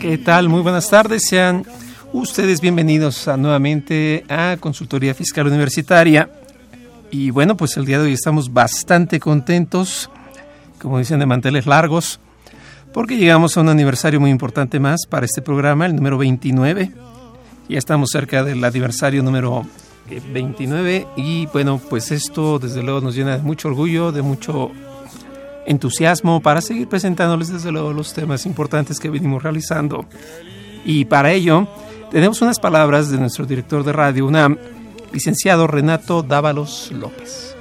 ¿Qué tal? Muy buenas tardes. Sean ustedes bienvenidos nuevamente a Consultoría Fiscal Universitaria. Y bueno, pues el día de hoy estamos bastante contentos, como dicen, de manteles largos, porque llegamos a un aniversario muy importante más para este programa, el número 29. Ya estamos cerca del aniversario número 29 y bueno, pues esto desde luego nos llena de mucho orgullo, de mucho entusiasmo para seguir presentándoles desde luego los temas importantes que venimos realizando. Y para ello tenemos unas palabras de nuestro director de radio UNAM, licenciado Renato Dávalos López.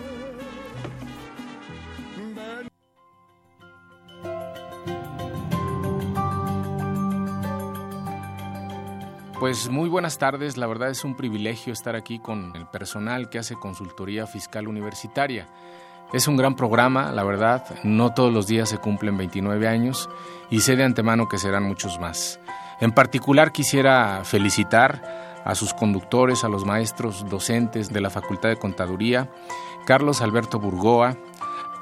Pues muy buenas tardes, la verdad es un privilegio estar aquí con el personal que hace consultoría fiscal universitaria. Es un gran programa, la verdad, no todos los días se cumplen 29 años y sé de antemano que serán muchos más. En particular quisiera felicitar a sus conductores, a los maestros docentes de la Facultad de Contaduría, Carlos Alberto Burgoa,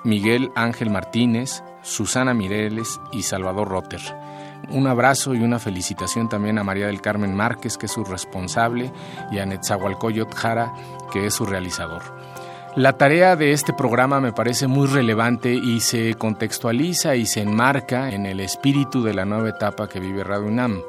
Miguel Ángel Martínez, Susana Mireles y Salvador Rotter. Un abrazo y una felicitación también a María del Carmen Márquez, que es su responsable, y a Netzahualcoyot Jara, que es su realizador. La tarea de este programa me parece muy relevante y se contextualiza y se enmarca en el espíritu de la nueva etapa que vive Radio UNAM.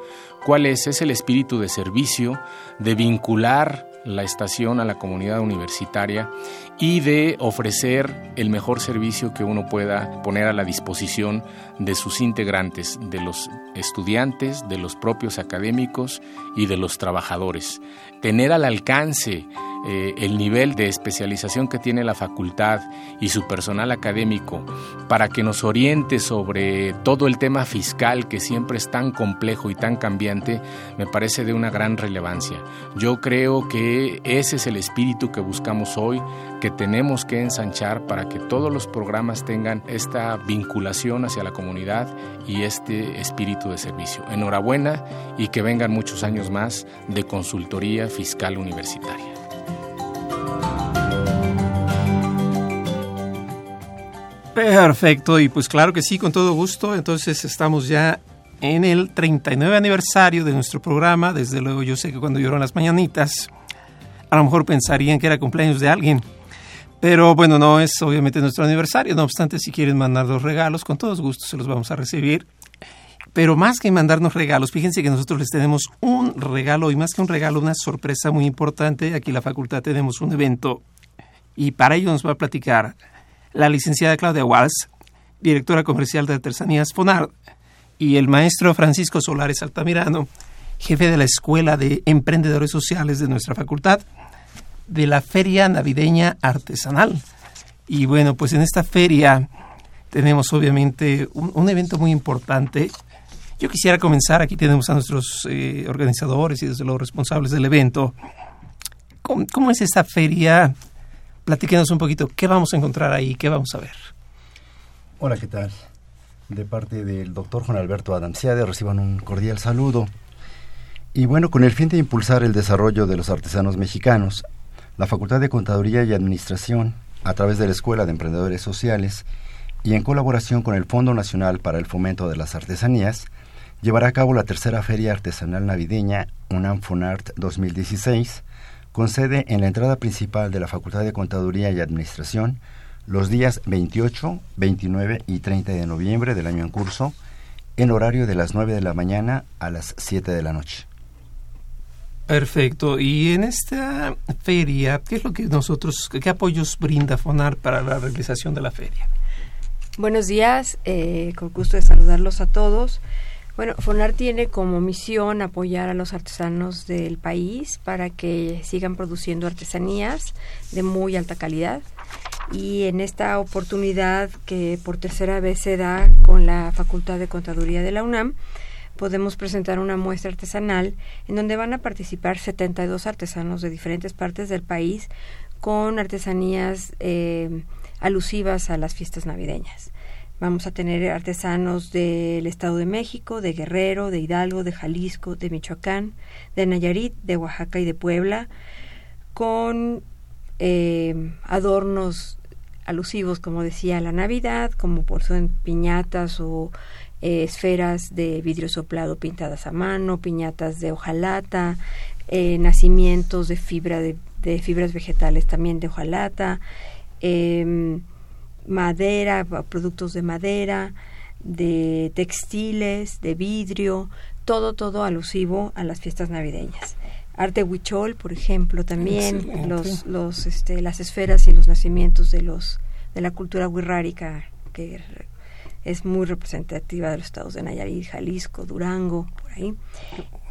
¿Cuál es? Es el espíritu de servicio, de vincular la estación a la comunidad universitaria y de ofrecer el mejor servicio que uno pueda poner a la disposición de sus integrantes, de los estudiantes, de los propios académicos y de los trabajadores. Tener al alcance eh, el nivel de especialización que tiene la facultad y su personal académico para que nos oriente sobre todo el tema fiscal que siempre es tan complejo y tan cambiante, me parece de una gran relevancia. Yo creo que ese es el espíritu que buscamos hoy, que tenemos que ensanchar para que todos los programas tengan esta vinculación hacia la comunidad y este espíritu de servicio. Enhorabuena y que vengan muchos años más de consultoría fiscal universitaria. Perfecto, y pues claro que sí, con todo gusto. Entonces estamos ya en el 39 aniversario de nuestro programa. Desde luego yo sé que cuando lloran las mañanitas, a lo mejor pensarían que era cumpleaños de alguien. Pero bueno, no es obviamente nuestro aniversario. No obstante, si quieren mandar los regalos, con todos gustos se los vamos a recibir. Pero más que mandarnos regalos, fíjense que nosotros les tenemos un regalo y más que un regalo, una sorpresa muy importante. Aquí en la facultad tenemos un evento y para ello nos va a platicar la licenciada Claudia Walsh, directora comercial de Artesanías Fonard, y el maestro Francisco Solares Altamirano, jefe de la Escuela de Emprendedores Sociales de nuestra facultad, de la Feria Navideña Artesanal. Y bueno, pues en esta feria tenemos obviamente un, evento muy importante. Yo quisiera comenzar, aquí tenemos a nuestros eh, organizadores y desde los responsables del evento. ¿Cómo, ¿Cómo, es esta feria? Platíquenos un poquito, ¿qué vamos a encontrar ahí? ¿Qué vamos a ver? Hola, ¿qué tal? De parte del doctor Juan Alberto Adamciade, reciban un cordial saludo. Y bueno, con el fin de impulsar el desarrollo de los artesanos mexicanos, la Facultad de Contaduría y Administración, a través de la Escuela de Emprendedores Sociales y en colaboración con el Fondo Nacional para el Fomento de las Artesanías, llevará a cabo la tercera Feria Artesanal Navideña UNAM Fonart 2016, con sede en la entrada principal de la Facultad de Contaduría y Administración los días 28, 29 y 30 de noviembre del año en curso, en horario de las 9 de la mañana a las 7 de la noche. Perfecto. Y en esta feria, ¿qué es lo que nosotros, qué apoyos brinda FONAR para la realización de la feria? Buenos días, eh, con gusto de saludarlos a todos. Bueno, FONAR tiene como misión apoyar a los artesanos del país para que sigan produciendo artesanías de muy alta calidad. Y en esta oportunidad que por tercera vez se da con la Facultad de Contaduría de la UNAM, podemos presentar una muestra artesanal en donde van a participar 72 artesanos de diferentes partes del país con artesanías eh, alusivas a las fiestas navideñas. Vamos a tener artesanos del Estado de México, de Guerrero, de Hidalgo, de Jalisco, de Michoacán, de Nayarit, de Oaxaca y de Puebla, con eh, adornos alusivos, como decía, a la Navidad, como por son piñatas o eh, esferas de vidrio soplado pintadas a mano, piñatas de hojalata, eh, nacimientos de fibra de, fibras vegetales también de hojalata, em, madera, productos de madera, de textiles, de vidrio, todo, todo alusivo a las fiestas navideñas. Arte huichol, por ejemplo, también los, los, este, las esferas y los nacimientos de los de la cultura wixárika que es muy representativa de los estados de Nayarit, Jalisco, Durango, por ahí.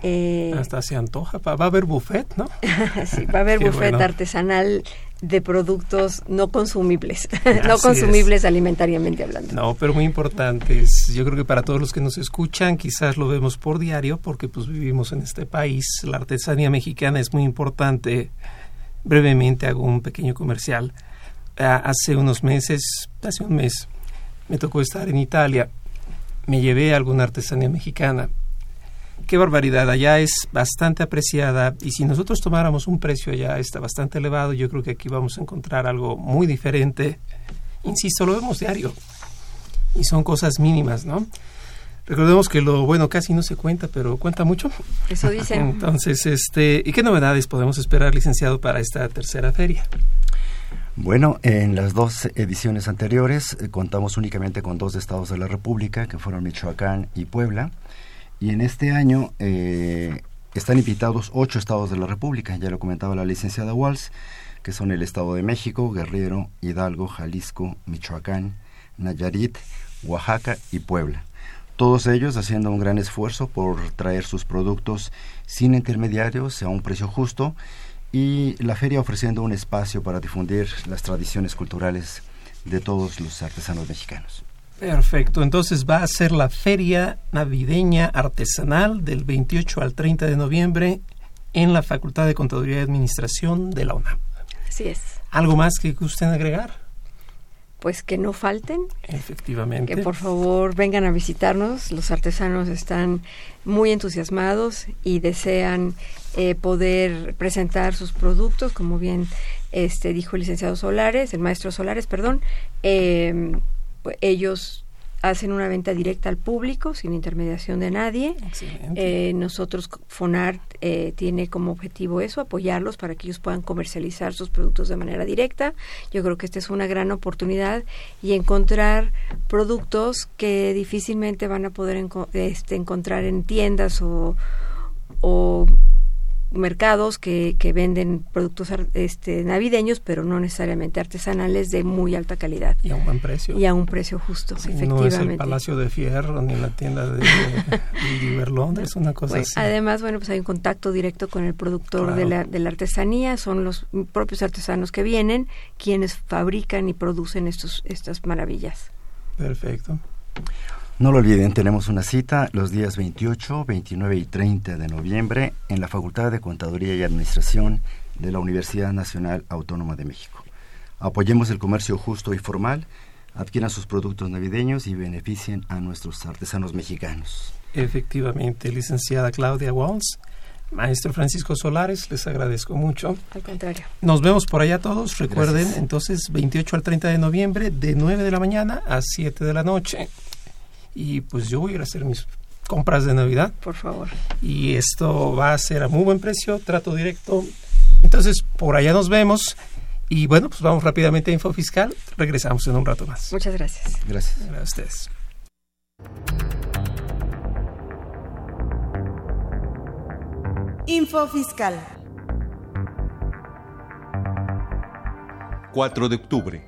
Eh, Hasta se antoja, va a haber buffet, ¿no? sí, va a haber buffet artesanal de productos no consumibles, no consumibles alimentariamente hablando. No, pero muy importantes. Yo creo que para todos los que nos escuchan, quizás lo vemos por diario, porque pues vivimos en este país. La artesanía mexicana es muy importante. Brevemente hago un pequeño comercial. Ah, hace unos meses, hace un mes, me tocó estar en Italia, me llevé alguna artesanía mexicana. Qué barbaridad, allá es bastante apreciada y si nosotros tomáramos un precio allá está bastante elevado, yo creo que aquí vamos a encontrar algo muy diferente. Insisto, lo vemos diario y son cosas mínimas, ¿no? Recordemos que lo bueno casi no se cuenta, pero cuenta mucho. Eso dicen. Entonces, este, ¿y qué novedades podemos esperar, licenciado, para esta tercera feria? Bueno, en las dos ediciones anteriores eh, contamos únicamente con dos estados de la República, que fueron Michoacán y Puebla, y en este año eh, están invitados ocho estados de la República, ya lo comentaba la licenciada Walls, que son el Estado de México, Guerrero, Hidalgo, Jalisco, Michoacán, Nayarit, Oaxaca y Puebla. Todos ellos haciendo un gran esfuerzo por traer sus productos sin intermediarios a un precio justo y la feria ofreciendo un espacio para difundir las tradiciones culturales de todos los artesanos mexicanos. Perfecto, entonces va a ser la feria navideña artesanal del 28 al 30 de noviembre en la Facultad de Contaduría y Administración de la UNAM. Así es. ¿Algo más que gusten agregar? pues que no falten. Efectivamente. Que por favor vengan a visitarnos. Los artesanos están muy entusiasmados y desean eh, poder presentar sus productos, como bien este dijo el licenciado Solares, el maestro Solares, perdón. Eh, pues ellos hacen una venta directa al público sin intermediación de nadie. Eh, nosotros, FONAR, eh, tiene como objetivo eso, apoyarlos para que ellos puedan comercializar sus productos de manera directa. Yo creo que esta es una gran oportunidad y encontrar productos que difícilmente van a poder este, encontrar en tiendas o, o mercados que, que venden productos este, navideños, pero no necesariamente artesanales de muy alta calidad. Y a un buen precio. Y a un precio justo, efectivamente. No es el Palacio de Fierro ni la tienda de, de es una cosa así. Además, bueno, pues hay un contacto directo con el productor de, la, de la artesanía, son los propios artesanos que vienen quienes fabrican y producen estos, estas maravillas. Perfecto. No lo olviden, tenemos una cita los días 28, 29 y 30 de noviembre en la Facultad de Contaduría y Administración de la Universidad Nacional Autónoma de México. Apoyemos el comercio justo y formal, adquieran sus productos navideños y beneficien a nuestros artesanos mexicanos. Efectivamente, licenciada Claudia Walls. Maestro Francisco Solares, les agradezco mucho. Al contrario. Nos vemos por allá todos. Recuerden, entonces, 28 al 30 de noviembre, de 9 de la mañana a 7 de la noche y pues yo voy a ir a hacer mis compras de Navidad. Por favor. Y esto va a ser a muy buen precio, trato directo. Entonces, por allá nos vemos. Y bueno, pues vamos rápidamente a Info Fiscal. Regresamos en un rato más. Muchas gracias. Gracias. Gracias a ustedes. Info Fiscal. 4 de octubre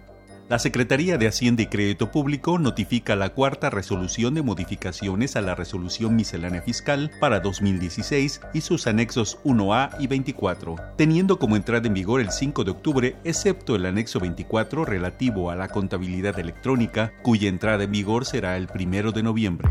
La Secretaría de Hacienda y Crédito Público notifica la cuarta resolución de modificaciones a la resolución miscelánea fiscal para 2016 y sus anexos 1A y 24, teniendo como entrada en vigor el 5 de octubre, excepto el anexo 24 relativo a la contabilidad electrónica, cuya entrada en vigor será el 1 de noviembre.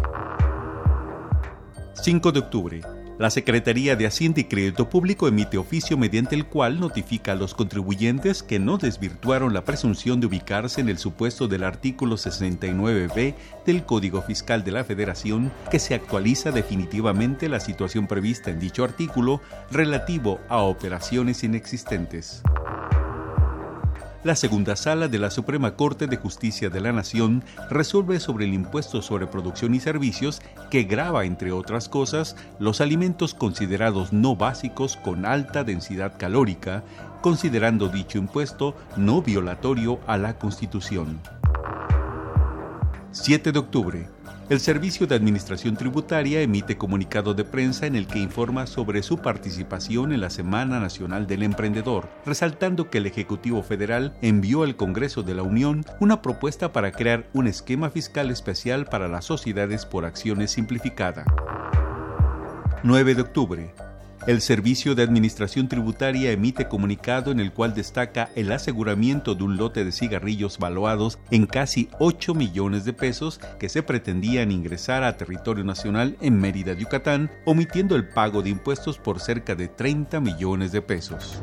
5 de octubre la Secretaría de Hacienda y Crédito Público emite oficio mediante el cual notifica a los contribuyentes que no desvirtuaron la presunción de ubicarse en el supuesto del artículo 69b del Código Fiscal de la Federación que se actualiza definitivamente la situación prevista en dicho artículo relativo a operaciones inexistentes la segunda sala de la Suprema Corte de Justicia de la Nación resuelve sobre el impuesto sobre producción y servicios que grava, entre otras cosas, los alimentos considerados no básicos con alta densidad calórica, considerando dicho impuesto no violatorio a la Constitución. 7 de octubre el Servicio de Administración Tributaria emite comunicado de prensa en el que informa sobre su participación en la Semana Nacional del Emprendedor, resaltando que el Ejecutivo Federal envió al Congreso de la Unión una propuesta para crear un esquema fiscal especial para las sociedades por acciones simplificada. 9 de octubre. El Servicio de Administración Tributaria emite comunicado en el cual destaca el aseguramiento de un lote de cigarrillos valuados en casi 8 millones de pesos que se pretendían ingresar a territorio nacional en Mérida, Yucatán, omitiendo el pago de impuestos por cerca de 30 millones de pesos.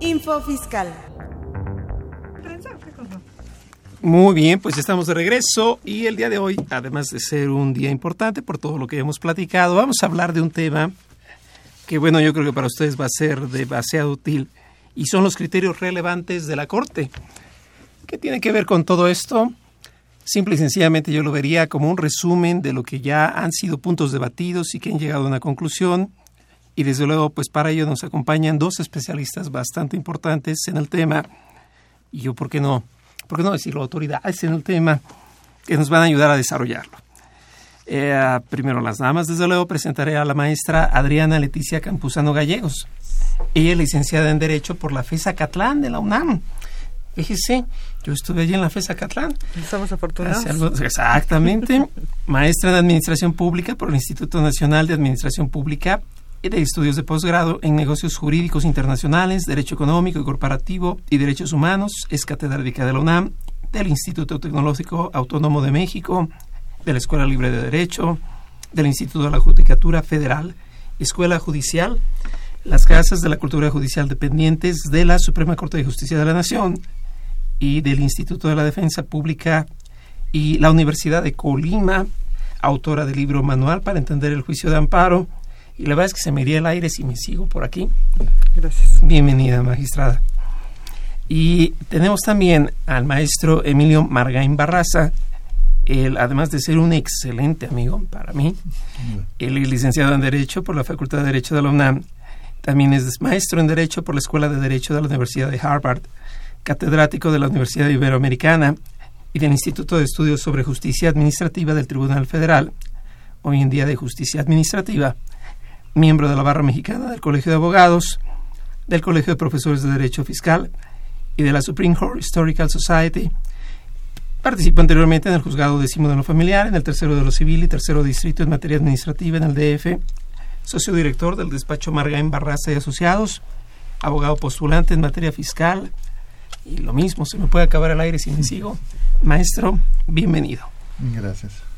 Info Fiscal. Muy bien, pues estamos de regreso y el día de hoy, además de ser un día importante por todo lo que hemos platicado, vamos a hablar de un tema que, bueno, yo creo que para ustedes va a ser demasiado útil y son los criterios relevantes de la Corte. ¿Qué tiene que ver con todo esto? Simple y sencillamente yo lo vería como un resumen de lo que ya han sido puntos debatidos y que han llegado a una conclusión. Y desde luego, pues para ello nos acompañan dos especialistas bastante importantes en el tema. Y yo, ¿por qué no? ¿Por qué no decirlo? Autoridades en el tema que nos van a ayudar a desarrollarlo. Eh, primero las damas, desde luego presentaré a la maestra Adriana Leticia Campuzano Gallegos. Ella es licenciada en Derecho por la FESA Catlán de la UNAM. Fíjese, yo estuve allí en la FESA Catlán. Estamos afortunados. exactamente. Maestra en Administración Pública por el Instituto Nacional de Administración Pública de estudios de posgrado en negocios jurídicos internacionales, derecho económico y corporativo y derechos humanos. Es catedrática de la UNAM, del Instituto Tecnológico Autónomo de México, de la Escuela Libre de Derecho, del Instituto de la Judicatura Federal, Escuela Judicial, las Casas de la Cultura Judicial dependientes de la Suprema Corte de Justicia de la Nación y del Instituto de la Defensa Pública y la Universidad de Colima, autora del libro Manual para entender el juicio de amparo, y la verdad es que se me iría el aire si me sigo por aquí. Gracias. Bienvenida, magistrada. Y tenemos también al maestro Emilio Margain Barraza, él, además de ser un excelente amigo para mí, él es licenciado en Derecho por la Facultad de Derecho de la UNAM, también es maestro en Derecho por la Escuela de Derecho de la Universidad de Harvard, catedrático de la Universidad Iberoamericana y del Instituto de Estudios sobre Justicia Administrativa del Tribunal Federal, hoy en día de Justicia Administrativa, miembro de la Barra Mexicana del Colegio de Abogados, del Colegio de Profesores de Derecho Fiscal y de la Supreme Court Historical Society. Participó anteriormente en el juzgado décimo de lo familiar, en el tercero de lo civil y tercero distrito en materia administrativa en el DF, socio director del despacho Margain Barraza y Asociados, abogado postulante en materia fiscal, y lo mismo, se me puede acabar el aire si me sigo. Maestro, bienvenido. Gracias.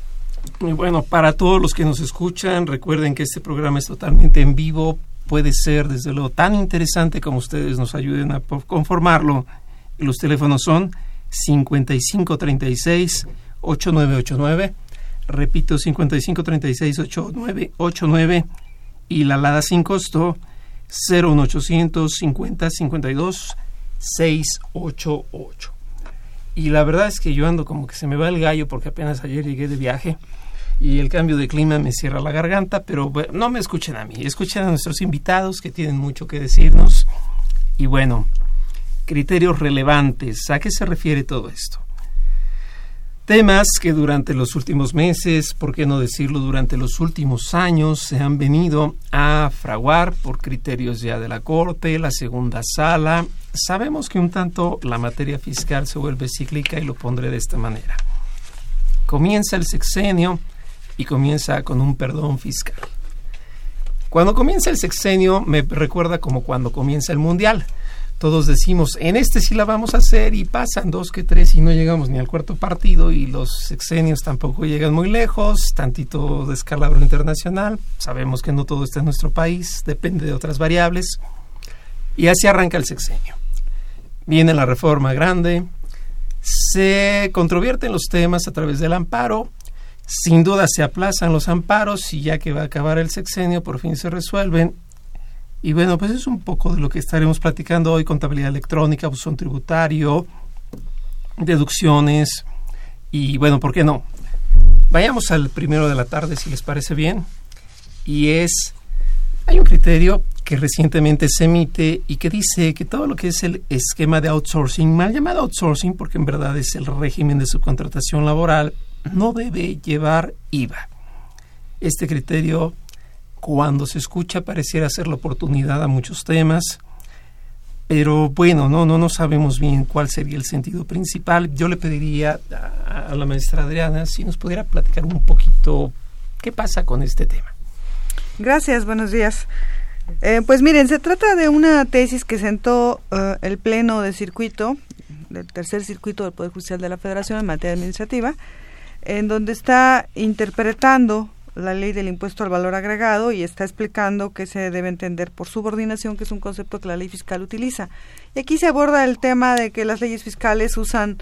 Y bueno, para todos los que nos escuchan, recuerden que este programa es totalmente en vivo, puede ser desde luego tan interesante como ustedes nos ayuden a conformarlo. Los teléfonos son 5536 8989, repito 5536 8989 y la alada sin costo 01800 50 52 688. Y la verdad es que yo ando como que se me va el gallo porque apenas ayer llegué de viaje y el cambio de clima me cierra la garganta, pero no me escuchen a mí, escuchen a nuestros invitados que tienen mucho que decirnos. Y bueno, criterios relevantes, ¿a qué se refiere todo esto? Temas que durante los últimos meses, por qué no decirlo, durante los últimos años se han venido a fraguar por criterios ya de la Corte, la segunda sala. Sabemos que un tanto la materia fiscal se vuelve cíclica y lo pondré de esta manera. Comienza el sexenio y comienza con un perdón fiscal. Cuando comienza el sexenio me recuerda como cuando comienza el mundial todos decimos, en este sí la vamos a hacer y pasan dos que tres y no llegamos ni al cuarto partido y los sexenios tampoco llegan muy lejos, tantito descalabro internacional, sabemos que no todo está en nuestro país, depende de otras variables y así arranca el sexenio. Viene la reforma grande, se controvierten los temas a través del amparo, sin duda se aplazan los amparos y ya que va a acabar el sexenio por fin se resuelven y bueno, pues es un poco de lo que estaremos platicando hoy, contabilidad electrónica, buzón tributario, deducciones y bueno, ¿por qué no? Vayamos al primero de la tarde si les parece bien. Y es, hay un criterio que recientemente se emite y que dice que todo lo que es el esquema de outsourcing, mal llamado outsourcing porque en verdad es el régimen de subcontratación laboral, no debe llevar IVA. Este criterio cuando se escucha pareciera ser la oportunidad a muchos temas, pero bueno, no, no, no sabemos bien cuál sería el sentido principal. Yo le pediría a, la maestra Adriana si nos pudiera platicar un poquito qué pasa con este tema. Gracias, buenos días. Eh, pues miren, se trata de una tesis que sentó eh, el Pleno de Circuito, del tercer circuito del Poder Judicial de la Federación en materia administrativa, en donde está interpretando la ley del impuesto al valor agregado y está explicando que se debe entender por subordinación, que es un concepto que la ley fiscal utiliza. Y aquí se aborda el tema de que las leyes fiscales usan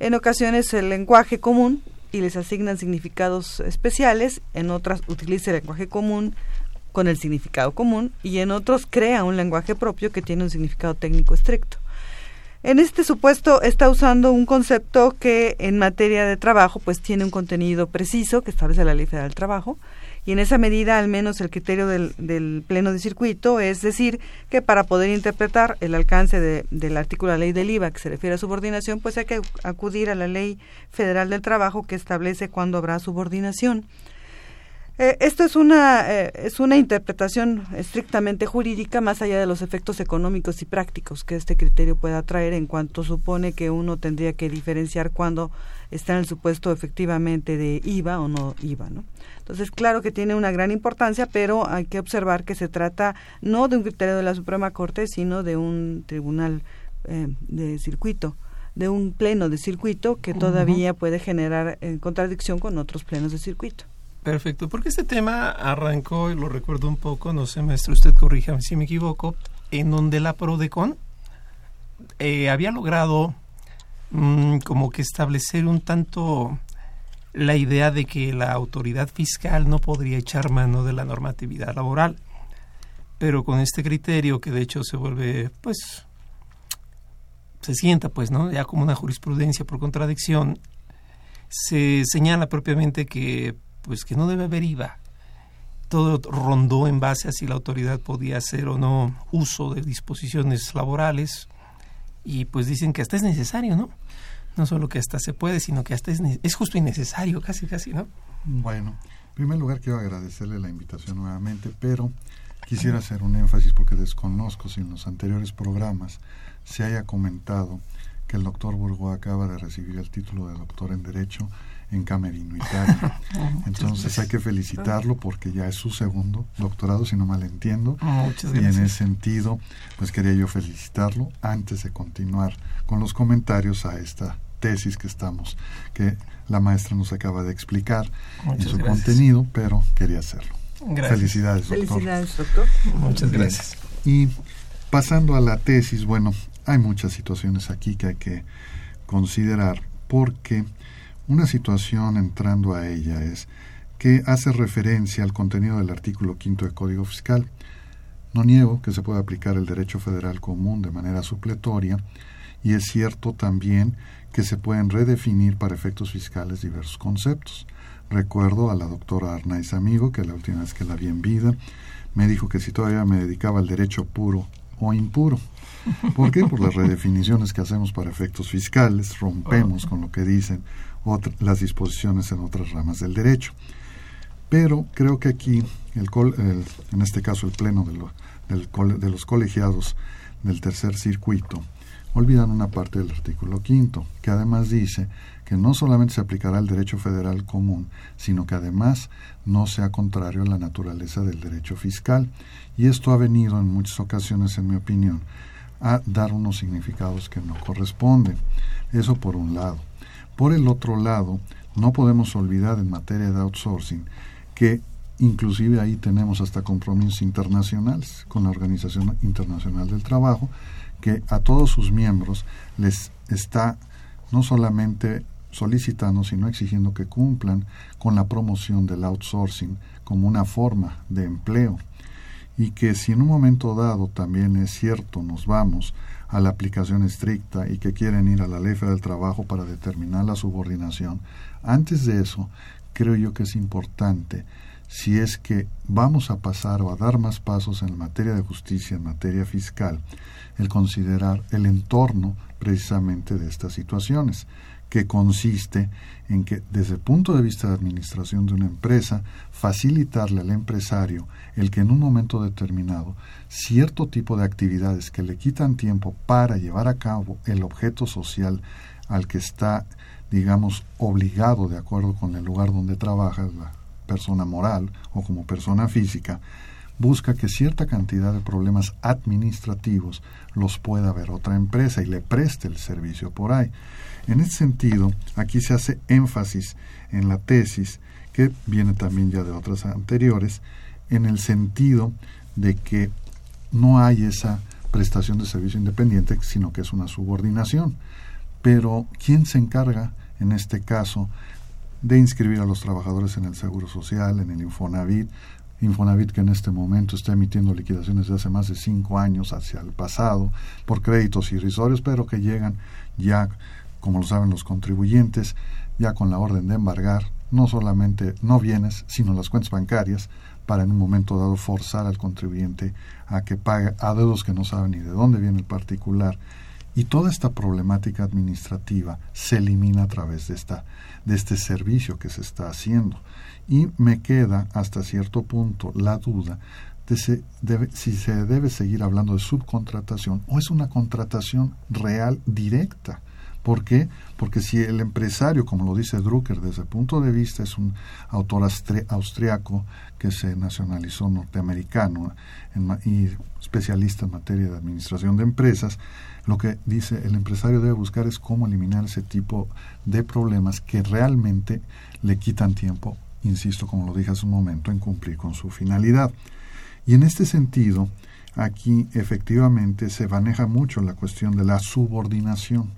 en ocasiones el lenguaje común y les asignan significados especiales, en otras utiliza el lenguaje común con el significado común y en otros crea un lenguaje propio que tiene un significado técnico estricto. En este supuesto está usando un concepto que en materia de trabajo pues tiene un contenido preciso que establece la Ley Federal del Trabajo y en esa medida al menos el criterio del, pleno de circuito es decir que para poder interpretar el alcance del artículo de la ley del IVA que se refiere a subordinación pues hay que acudir a la Ley Federal del Trabajo que establece cuándo habrá subordinación. Eh, esto es una, eh, es una interpretación estrictamente jurídica más allá de los efectos económicos y prácticos que este criterio pueda traer en cuanto supone que uno tendría que diferenciar cuando está en el supuesto efectivamente de IVA o no IVA. ¿no? Entonces, claro que tiene una gran importancia, pero hay que observar que se trata no de un criterio de la Suprema Corte, sino de un tribunal eh, de circuito de un pleno de circuito que todavía puede generar contradicción con otros plenos de circuito. Perfecto, porque este tema arrancó, y lo recuerdo un poco, no sé, maestro, usted corríjame si me equivoco, en donde la PRODECON eh, había logrado mm, como que establecer un tanto la idea de que la autoridad fiscal no podría echar mano de la normatividad laboral. Pero con este criterio que de hecho se vuelve, pues, se sienta, pues, ¿no? Ya como una jurisprudencia por contradicción, se señala propiamente que pues que no debe haber IVA. Todo rondó en base a si la autoridad podía hacer o no uso de disposiciones laborales y pues dicen que hasta es necesario, ¿no? No solo que hasta se puede, sino que hasta es, es justo y necesario, casi, casi, ¿no? Bueno, en primer lugar quiero agradecerle la invitación nuevamente, pero quisiera hacer un énfasis porque desconozco si en los anteriores programas se haya comentado que el doctor Burgo acaba de recibir el título de doctor en Derecho en Camerino, Italia. Entonces hay que felicitarlo porque ya es su segundo doctorado, si no mal entiendo. y en ese sentido, pues quería yo felicitarlo antes de continuar con los comentarios a esta tesis que estamos, que la maestra nos acaba de explicar en su contenido, pero quería hacerlo. Felicidades, doctor. Felicidades, doctor. Muchas gracias. Y pasando a la tesis, bueno, hay muchas situaciones aquí que hay que considerar porque una situación entrando a ella es que hace referencia al contenido del artículo quinto del Código Fiscal. No niego que se puede aplicar el derecho federal común de manera supletoria y es cierto también que se pueden redefinir para efectos fiscales diversos conceptos. Recuerdo a la doctora Arnaiz Amigo, que la última vez que la vi en vida, me dijo que si todavía me dedicaba al derecho puro o impuro. ¿Por qué? Por las redefiniciones que hacemos para efectos fiscales, rompemos con lo que dicen las disposiciones en otras ramas del derecho. Pero creo que aquí, el, en este caso el Pleno de, de los colegiados del tercer circuito, olvidan una parte del artículo quinto, que además dice que no solamente se aplicará el derecho federal común, sino que además no sea contrario a la naturaleza del derecho fiscal. Y esto ha venido en muchas ocasiones, en mi opinión, a dar unos significados que no corresponden. Eso por un lado. Por el otro lado, no podemos olvidar en materia de outsourcing que inclusive ahí tenemos hasta compromisos internacionales con la Organización Internacional del Trabajo, que a todos sus miembros les está no solamente solicitando, sino exigiendo que cumplan con la promoción del outsourcing como una forma de empleo. Y que si en un momento dado también es cierto nos vamos a la aplicación estricta y que quieren ir a la ley del trabajo para determinar la subordinación, antes de eso creo yo que es importante si es que vamos a pasar o a dar más pasos en materia de justicia, en materia fiscal, el considerar el entorno precisamente de estas situaciones que consiste en que desde el punto de vista de administración de una empresa, facilitarle al empresario el que en un momento determinado cierto tipo de actividades que le quitan tiempo para llevar a cabo el objeto social al que está, digamos, obligado de acuerdo con el lugar donde trabaja, la persona moral o como persona física, busca que cierta cantidad de problemas administrativos los pueda ver otra empresa y le preste el servicio por ahí. En ese sentido, aquí se hace énfasis en la tesis, que viene también ya de otras anteriores, en el sentido de que no hay esa prestación de servicio independiente, sino que es una subordinación. Pero, ¿quién se encarga, en este caso, de inscribir a los trabajadores en el Seguro Social, en el Infonavit? Infonavit que en este momento está emitiendo liquidaciones de hace más de cinco años hacia el pasado por créditos irrisorios, pero que llegan ya como lo saben los contribuyentes, ya con la orden de embargar no solamente no bienes, sino las cuentas bancarias, para en un momento dado forzar al contribuyente a que pague a dedos que no saben ni de dónde viene el particular. Y toda esta problemática administrativa se elimina a través de, esta, de este servicio que se está haciendo. Y me queda hasta cierto punto la duda de si se debe seguir hablando de subcontratación o es una contratación real directa ¿Por qué? Porque si el empresario, como lo dice Drucker, desde el punto de vista es un autor austriaco que se nacionalizó norteamericano y especialista en materia de administración de empresas, lo que dice el empresario debe buscar es cómo eliminar ese tipo de problemas que realmente le quitan tiempo, insisto, como lo dije hace un momento, en cumplir con su finalidad. Y en este sentido, aquí efectivamente se maneja mucho la cuestión de la subordinación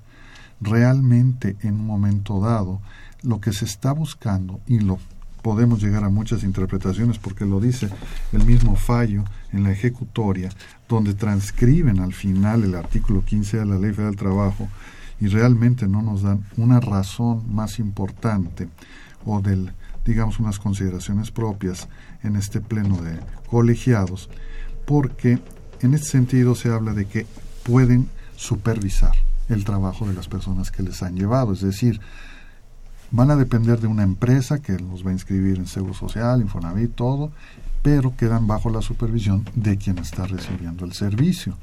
realmente en un momento dado lo que se está buscando y lo podemos llegar a muchas interpretaciones porque lo dice el mismo fallo en la ejecutoria donde transcriben al final el artículo 15 de la Ley Federal del Trabajo y realmente no nos dan una razón más importante o del digamos unas consideraciones propias en este pleno de colegiados porque en este sentido se habla de que pueden supervisar el trabajo de las personas que les han llevado. Es decir, van a depender de una empresa que los va a inscribir en Seguro Social, Infonavit, todo, pero quedan bajo la supervisión de quien está recibiendo el servicio.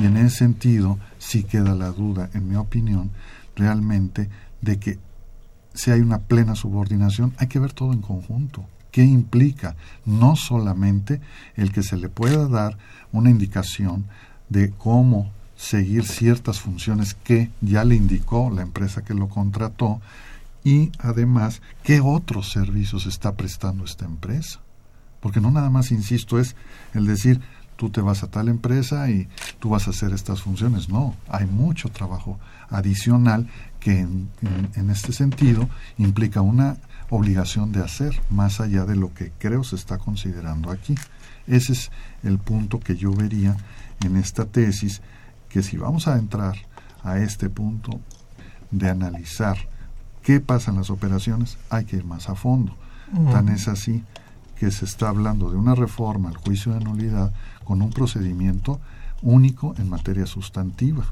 Y en ese sentido, sí queda la duda, en mi opinión, realmente de que si hay una plena subordinación, hay que ver todo en conjunto. ¿Qué implica? No solamente el que se le pueda dar una indicación de cómo seguir ciertas funciones que ya le indicó la empresa que lo contrató y además qué otros servicios está prestando esta empresa. Porque no nada más, insisto, es el decir, tú te vas a tal empresa y tú vas a hacer estas funciones. No, hay mucho trabajo adicional que en, en, este sentido implica una obligación de hacer más allá de lo que creo se está considerando aquí. Ese es el punto que yo vería en esta tesis que si vamos a entrar a este punto de analizar qué pasa en las operaciones, hay que ir más a fondo. Tan es así que se está hablando de una reforma al juicio de nulidad con un procedimiento único en materia sustantiva.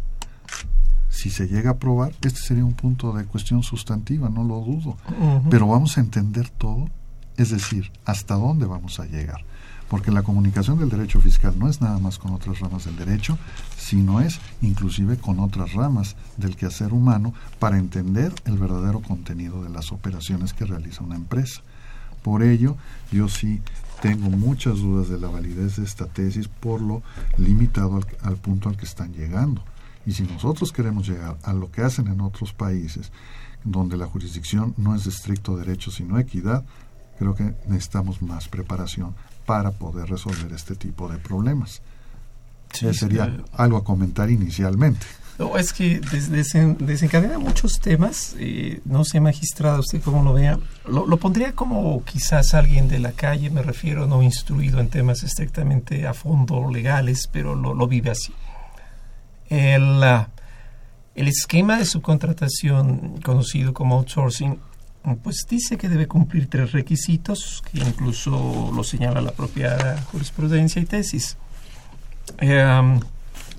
Si se llega a aprobar, este sería un punto de cuestión sustantiva, no lo dudo. Pero vamos a entender todo, es decir, hasta dónde vamos a llegar. Porque la comunicación del derecho fiscal no es nada más con otras ramas del derecho, sino es inclusive con otras ramas del quehacer humano para entender el verdadero contenido de las operaciones que realiza una empresa. Por ello, yo sí tengo muchas dudas de la validez de esta tesis por lo limitado al, punto al que están llegando. Y si nosotros queremos llegar a lo que hacen en otros países, donde la jurisdicción no es de estricto derecho, sino equidad, creo que necesitamos más preparación para poder resolver este tipo de problemas. Sí, sería algo a comentar inicialmente. No, es que desencadena muchos temas. Eh, no sé, magistrado, usted cómo lo vea. Lo, pondría como quizás alguien de la calle, me refiero, no instruido en temas estrictamente a fondo legales, pero lo, vive así. El, el esquema de subcontratación conocido como outsourcing, pues dice que debe cumplir tres requisitos, que incluso lo señala la propia jurisprudencia y tesis. Eh,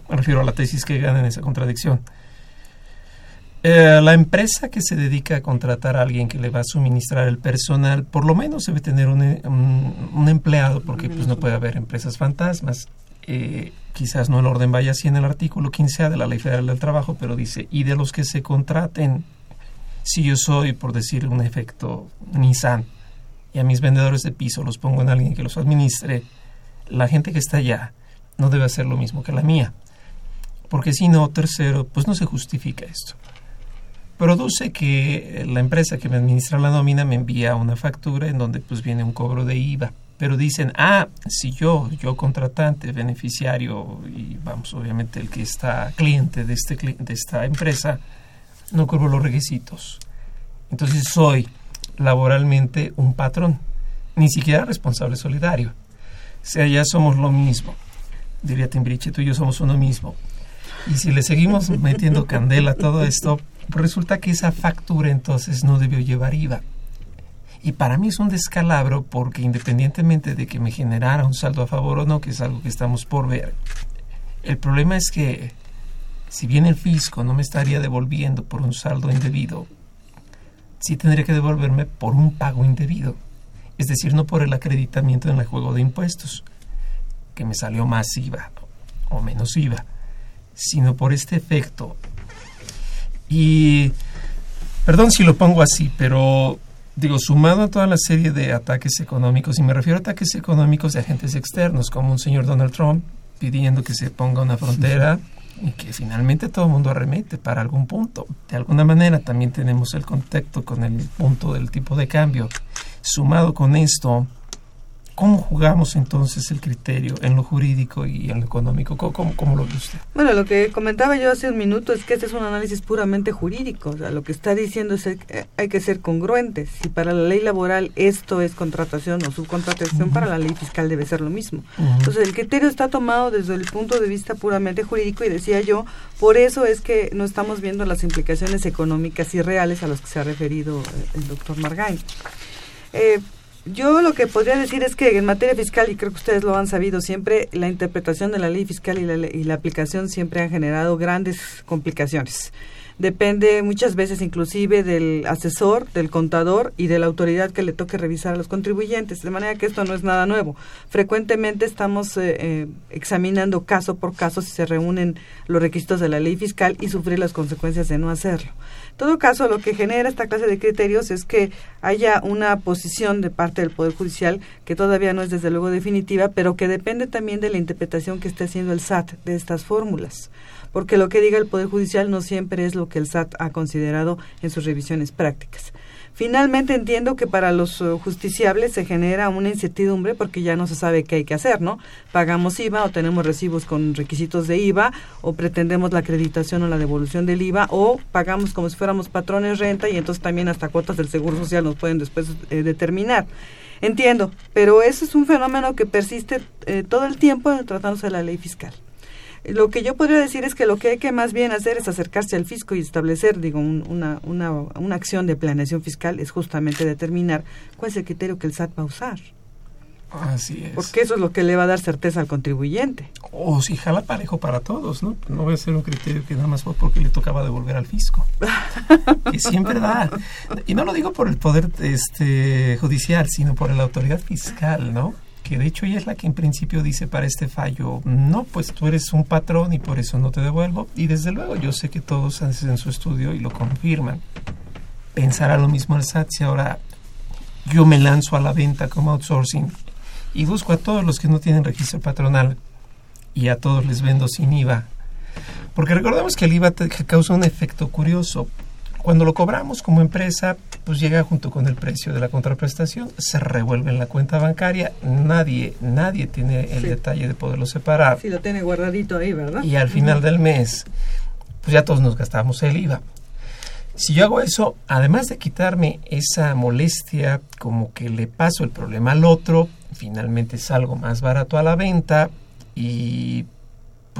me refiero a la tesis que gana en esa contradicción. Eh, la empresa que se dedica a contratar a alguien que le va a suministrar el personal, por lo menos debe tener un, empleado, porque pues no puede haber empresas fantasmas. Eh, quizás no el orden vaya así en el artículo 15A de la Ley Federal del Trabajo, pero dice, y de los que se contraten, si yo soy, por decir un efecto, Nissan, y a mis vendedores de piso los pongo en alguien que los administre, la gente que está allá no debe hacer lo mismo que la mía porque si no, tercero, pues no se justifica esto. Produce que la empresa que me administra la nómina me envía una factura en donde pues viene un cobro de IVA. Pero dicen, ah, si yo, yo contratante, beneficiario y vamos, obviamente el que está cliente de, este, de esta empresa, no cobro los requisitos. Entonces soy laboralmente un patrón, ni siquiera responsable solidario. O sea, ya somos lo mismo. Diría Timbriche, tú y yo somos uno mismo. Y si le seguimos metiendo candela a todo esto, resulta que esa factura entonces no debió llevar IVA. Y para mí es un descalabro porque independientemente de que me generara un saldo a favor o no, que es algo que estamos por ver, el problema es que si bien el fisco no me estaría devolviendo por un saldo indebido, sí tendría que devolverme por un pago indebido. Es decir, no por el acreditamiento en el juego de impuestos, que me salió más IVA o menos IVA sino por este efecto. Y, perdón si lo pongo así, pero digo, sumado a toda la serie de ataques económicos, y me refiero a ataques económicos de agentes externos, como un señor Donald Trump pidiendo que se ponga una frontera y que finalmente todo el mundo arremete para algún punto. De alguna manera también tenemos el contacto con el punto del tipo de cambio. Sumado con esto, ¿Cómo jugamos entonces el criterio en lo jurídico y en lo económico? ¿Cómo, lo ve usted? Bueno, lo que comentaba yo hace un minuto es que este es un análisis puramente jurídico. O sea, lo que está diciendo es que eh, hay que ser congruentes. Si para la ley laboral esto es contratación o subcontratación, para la ley fiscal debe ser lo mismo. Entonces, el criterio está tomado desde el punto de vista puramente jurídico y decía yo, por eso es que no estamos viendo las implicaciones económicas y reales a las que se ha referido eh, el doctor Margain. Eh, yo lo que podría decir es que en materia fiscal, y creo que ustedes lo han sabido siempre, la interpretación de la ley fiscal y la, y la aplicación siempre han generado grandes complicaciones depende muchas veces inclusive del asesor, del contador y de la autoridad que le toque revisar a los contribuyentes, de manera que esto no es nada nuevo. Frecuentemente estamos eh, eh, examinando caso por caso si se reúnen los requisitos de la ley fiscal y sufrir las consecuencias de no hacerlo. Todo caso, lo que genera esta clase de criterios es que haya una posición de parte del Poder Judicial que todavía no es desde luego definitiva, pero que depende también de la interpretación que esté haciendo el SAT de estas fórmulas porque lo que diga el Poder Judicial no siempre es lo que el SAT ha considerado en sus revisiones prácticas. Finalmente entiendo que para los uh, justiciables se genera una incertidumbre porque ya no se sabe qué hay que hacer, ¿no? Pagamos IVA o tenemos recibos con requisitos de IVA o pretendemos la acreditación o la devolución del IVA o pagamos como si fuéramos patrones renta y entonces también hasta cuotas del Seguro Social nos pueden después eh, determinar. Entiendo, pero eso es un fenómeno que persiste eh, todo el tiempo tratándose de la ley fiscal. Lo que yo podría decir es que lo que hay que más bien hacer es acercarse al fisco y establecer, digo, una, una, una acción de planeación fiscal es justamente determinar cuál es el criterio que el SAT va a usar. Así es. Porque eso es lo que le va a dar certeza al contribuyente. O si jala parejo para todos, ¿no? No va a ser un criterio que nada más fue porque le tocaba devolver al fisco. que siempre da. Y no lo digo por el poder este judicial, sino por la autoridad fiscal, ¿no? De hecho ella es la que en principio dice para este fallo, no, pues tú eres un patrón y por eso no te devuelvo. Y desde luego yo sé que todos hacen su estudio y lo confirman. Pensará lo mismo el SAT si ahora yo me lanzo a la venta como outsourcing y busco a todos los que no tienen registro patronal y a todos les vendo sin IVA. Porque recordemos que el IVA causa un efecto curioso. Cuando lo cobramos como empresa, pues llega junto con el precio de la contraprestación, se revuelve en la cuenta bancaria, nadie, nadie tiene el detalle de poderlo separar. Sí, lo tiene guardadito ahí, ¿verdad? Y al final del mes, pues ya todos nos gastamos el IVA. Si yo hago eso, además de quitarme esa molestia, como que le paso el problema al otro, finalmente salgo más barato a la venta y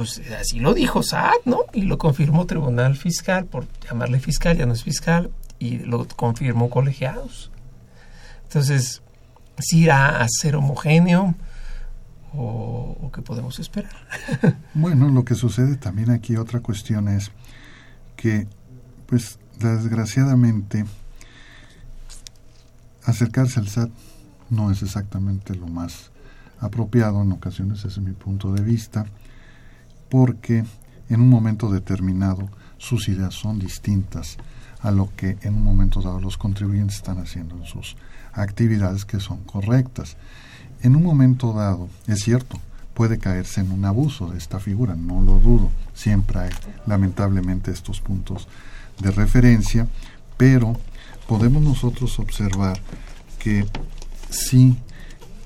pues así lo dijo SAT, ¿no? Y lo confirmó Tribunal Fiscal, por llamarle fiscal, ya no es fiscal, y lo confirmó colegiados. Entonces, si irá a ser homogéneo o, o qué podemos esperar. bueno, lo que sucede también aquí, otra cuestión es que, pues, desgraciadamente, acercarse al SAT no es exactamente lo más apropiado en ocasiones, ese es mi punto de vista, porque en un momento determinado sus ideas son distintas a lo que en un momento dado los contribuyentes están haciendo en sus actividades que son correctas. En un momento dado, es cierto, puede caerse en un abuso de esta figura, no lo dudo, siempre hay lamentablemente estos puntos de referencia, pero podemos nosotros observar que sí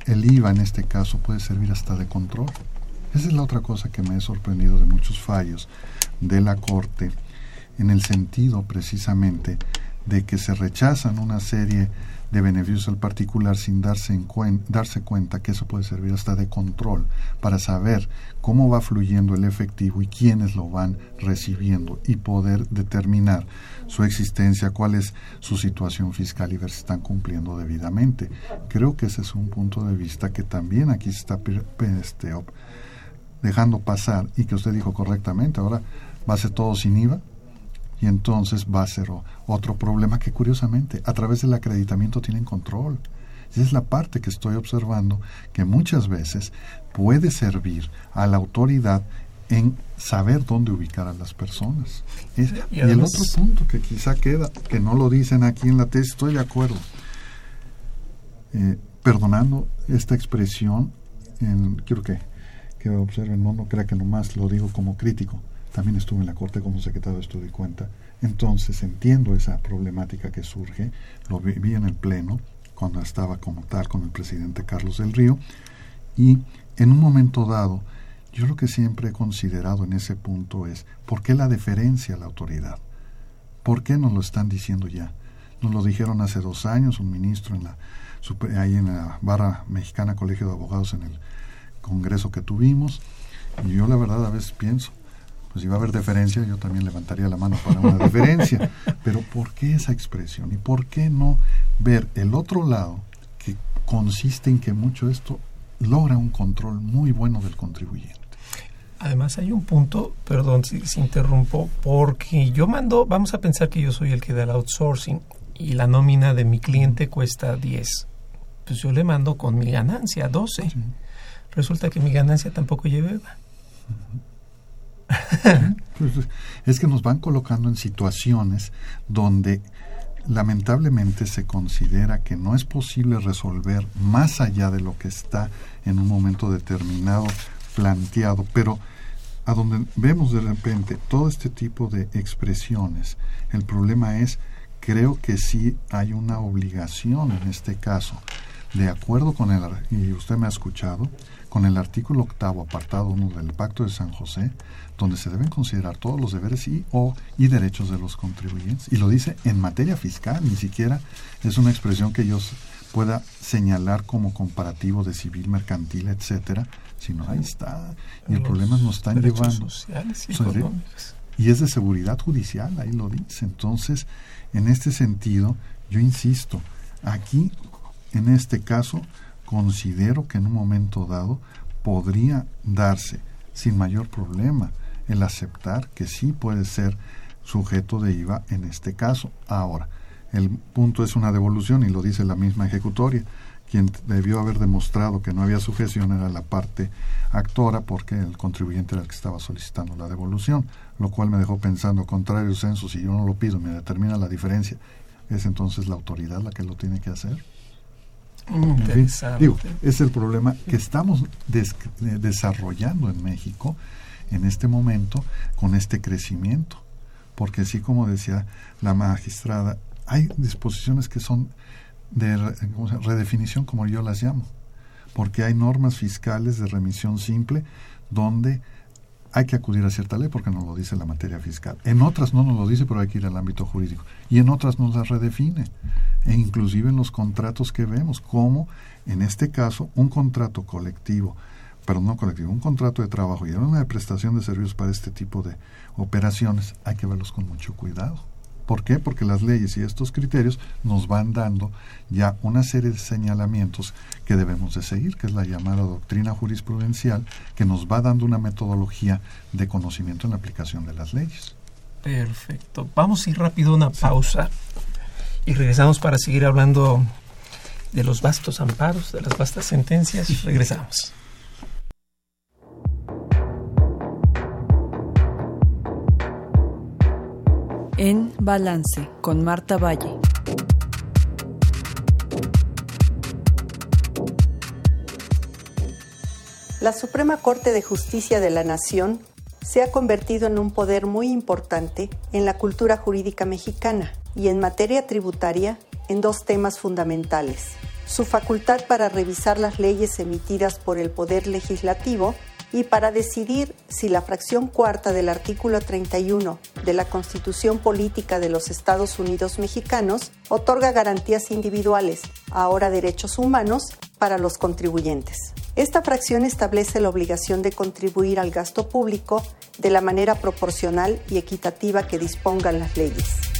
el IVA en este caso puede servir hasta de control. Esa es la otra cosa que me he sorprendido de muchos fallos de la Corte, en el sentido precisamente de que se rechazan una serie de beneficios al particular sin darse, darse cuenta que eso puede servir hasta de control para saber cómo va fluyendo el efectivo y quiénes lo van recibiendo y poder determinar su existencia, cuál es su situación fiscal y ver si están cumpliendo debidamente. Creo que ese es un punto de vista que también aquí está este, dejando pasar y que usted dijo correctamente. Ahora va a ser todo sin IVA y entonces va a ser otro problema que curiosamente a través del acreditamiento tienen control. Esa es la parte que estoy observando que muchas veces puede servir a la autoridad en saber dónde ubicar a las personas. y, el otro punto que quizá queda, que no lo dicen aquí en la tesis, estoy de acuerdo. Eh, perdonando esta expresión, en, quiero que, que observen, no, no crea que nomás lo digo como crítico, también estuve en la Corte como secretario de Estudio y Cuenta, entonces entiendo esa problemática que surge, lo vi, en el Pleno, cuando estaba como tal con el presidente Carlos del Río, y en un momento dado, yo lo que siempre he considerado en ese punto es, ¿por qué la deferencia a la autoridad? ¿Por qué nos lo están diciendo ya? Nos lo dijeron hace dos años un ministro en la, ahí en la barra mexicana Colegio de Abogados en el congreso que tuvimos, y yo la verdad a veces pienso, pues si va a haber deferencia, yo también levantaría la mano para una deferencia. Pero ¿por qué esa expresión? ¿Y por qué no ver el otro lado que consiste en que mucho esto logra un control muy bueno del contribuyente? Además hay un punto, perdón si, interrumpo, porque yo mando, vamos a pensar que yo soy el que da el outsourcing y la nómina de mi cliente cuesta 10. Pues yo le mando con mi ganancia 12. Resulta que mi ganancia tampoco lleva pues, es que nos van colocando en situaciones donde lamentablemente se considera que no es posible resolver más allá de lo que está en un momento determinado planteado, pero a donde vemos de repente todo este tipo de expresiones, el problema es, creo que sí hay una obligación en este caso, de acuerdo con el, y usted me ha escuchado, con el artículo octavo, apartado 1 del Pacto de San José, donde se deben considerar todos los deberes y, o, y derechos de los contribuyentes. Y lo dice en materia fiscal, ni siquiera es una expresión que yo pueda señalar como comparativo de civil, mercantil, etcétera, sino ahí está. Y el problema nos están llevando. y, y es de seguridad judicial, ahí lo dice. Entonces, en este sentido, yo insisto, aquí, en este caso, considero que en un momento dado podría darse sin mayor problema el aceptar que sí puede ser sujeto de IVA en este caso. Ahora, el punto es una devolución y lo dice la misma ejecutoria. Quien debió haber demostrado que no había sujeción era la parte actora porque el contribuyente era el que estaba solicitando la devolución, lo cual me dejó pensando, contrario censo, si yo no lo pido, me determina la diferencia, es entonces la autoridad la que lo tiene que hacer. Digo, es el problema que estamos desarrollando en México en este momento con este crecimiento. Porque así como decía la magistrada, hay disposiciones que son de redefinición, como yo las llamo, porque hay normas fiscales de remisión simple donde hay que acudir a cierta ley porque nos lo dice la materia fiscal. En otras no nos lo dice, pero hay que ir al ámbito jurídico. Y en otras nos las redefine. E inclusive en los contratos que vemos, como en este caso un contrato colectivo pero no colectivo, un contrato de trabajo y una de prestación de servicios para este tipo de operaciones, hay que verlos con mucho cuidado. ¿Por qué? Porque las leyes y estos criterios nos van dando ya una serie de señalamientos que debemos de seguir, que es la llamada doctrina jurisprudencial, que nos va dando una metodología de conocimiento en la aplicación de las leyes. Perfecto. Vamos a ir rápido a una pausa y regresamos para seguir hablando de los vastos amparos, de las vastas sentencias. Regresamos. En Balance con Marta Valle. La Suprema Corte de Justicia de la Nación se ha convertido en un poder muy importante en la cultura jurídica mexicana y en materia tributaria en dos temas fundamentales. Su facultad para revisar las leyes emitidas por el Poder Legislativo y para decidir si la fracción cuarta del artículo 31 de la Constitución Política de los Estados Unidos Mexicanos otorga garantías individuales, ahora derechos humanos, para los contribuyentes. Esta fracción establece la obligación de contribuir al gasto público de la manera proporcional y equitativa que dispongan las leyes.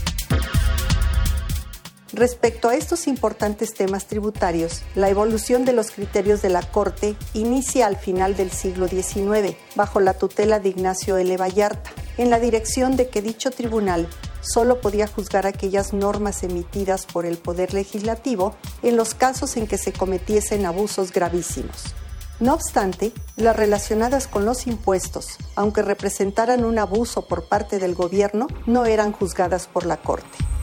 Respecto a estos importantes temas tributarios, la evolución de los criterios de la Corte inicia al final del siglo XIX, bajo la tutela de Ignacio L. Vallarta, en la dirección de que dicho tribunal solo podía juzgar aquellas normas emitidas por el Poder Legislativo en los casos en que se cometiesen abusos gravísimos. No obstante, las relacionadas con los impuestos, aunque representaran un abuso por parte del gobierno, no eran juzgadas por la Corte.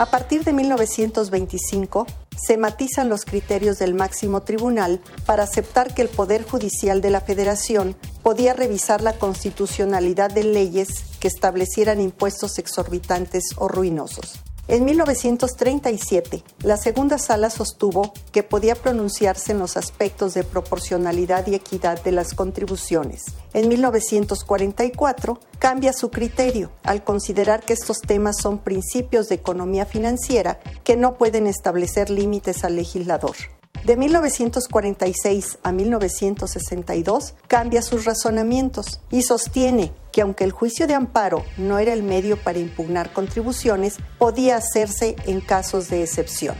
A partir de 1925, se matizan los criterios del máximo tribunal para aceptar que el Poder Judicial de la Federación podía revisar la constitucionalidad de leyes que establecieran impuestos exorbitantes o ruinosos. En 1937, la segunda sala sostuvo que podía pronunciarse en los aspectos de proporcionalidad y equidad de las contribuciones. En 1944, cambia su criterio al considerar que estos temas son principios de economía financiera que no pueden establecer límites al legislador. De 1946 a 1962 cambia sus razonamientos y sostiene que aunque el juicio de amparo no era el medio para impugnar contribuciones, podía hacerse en casos de excepción.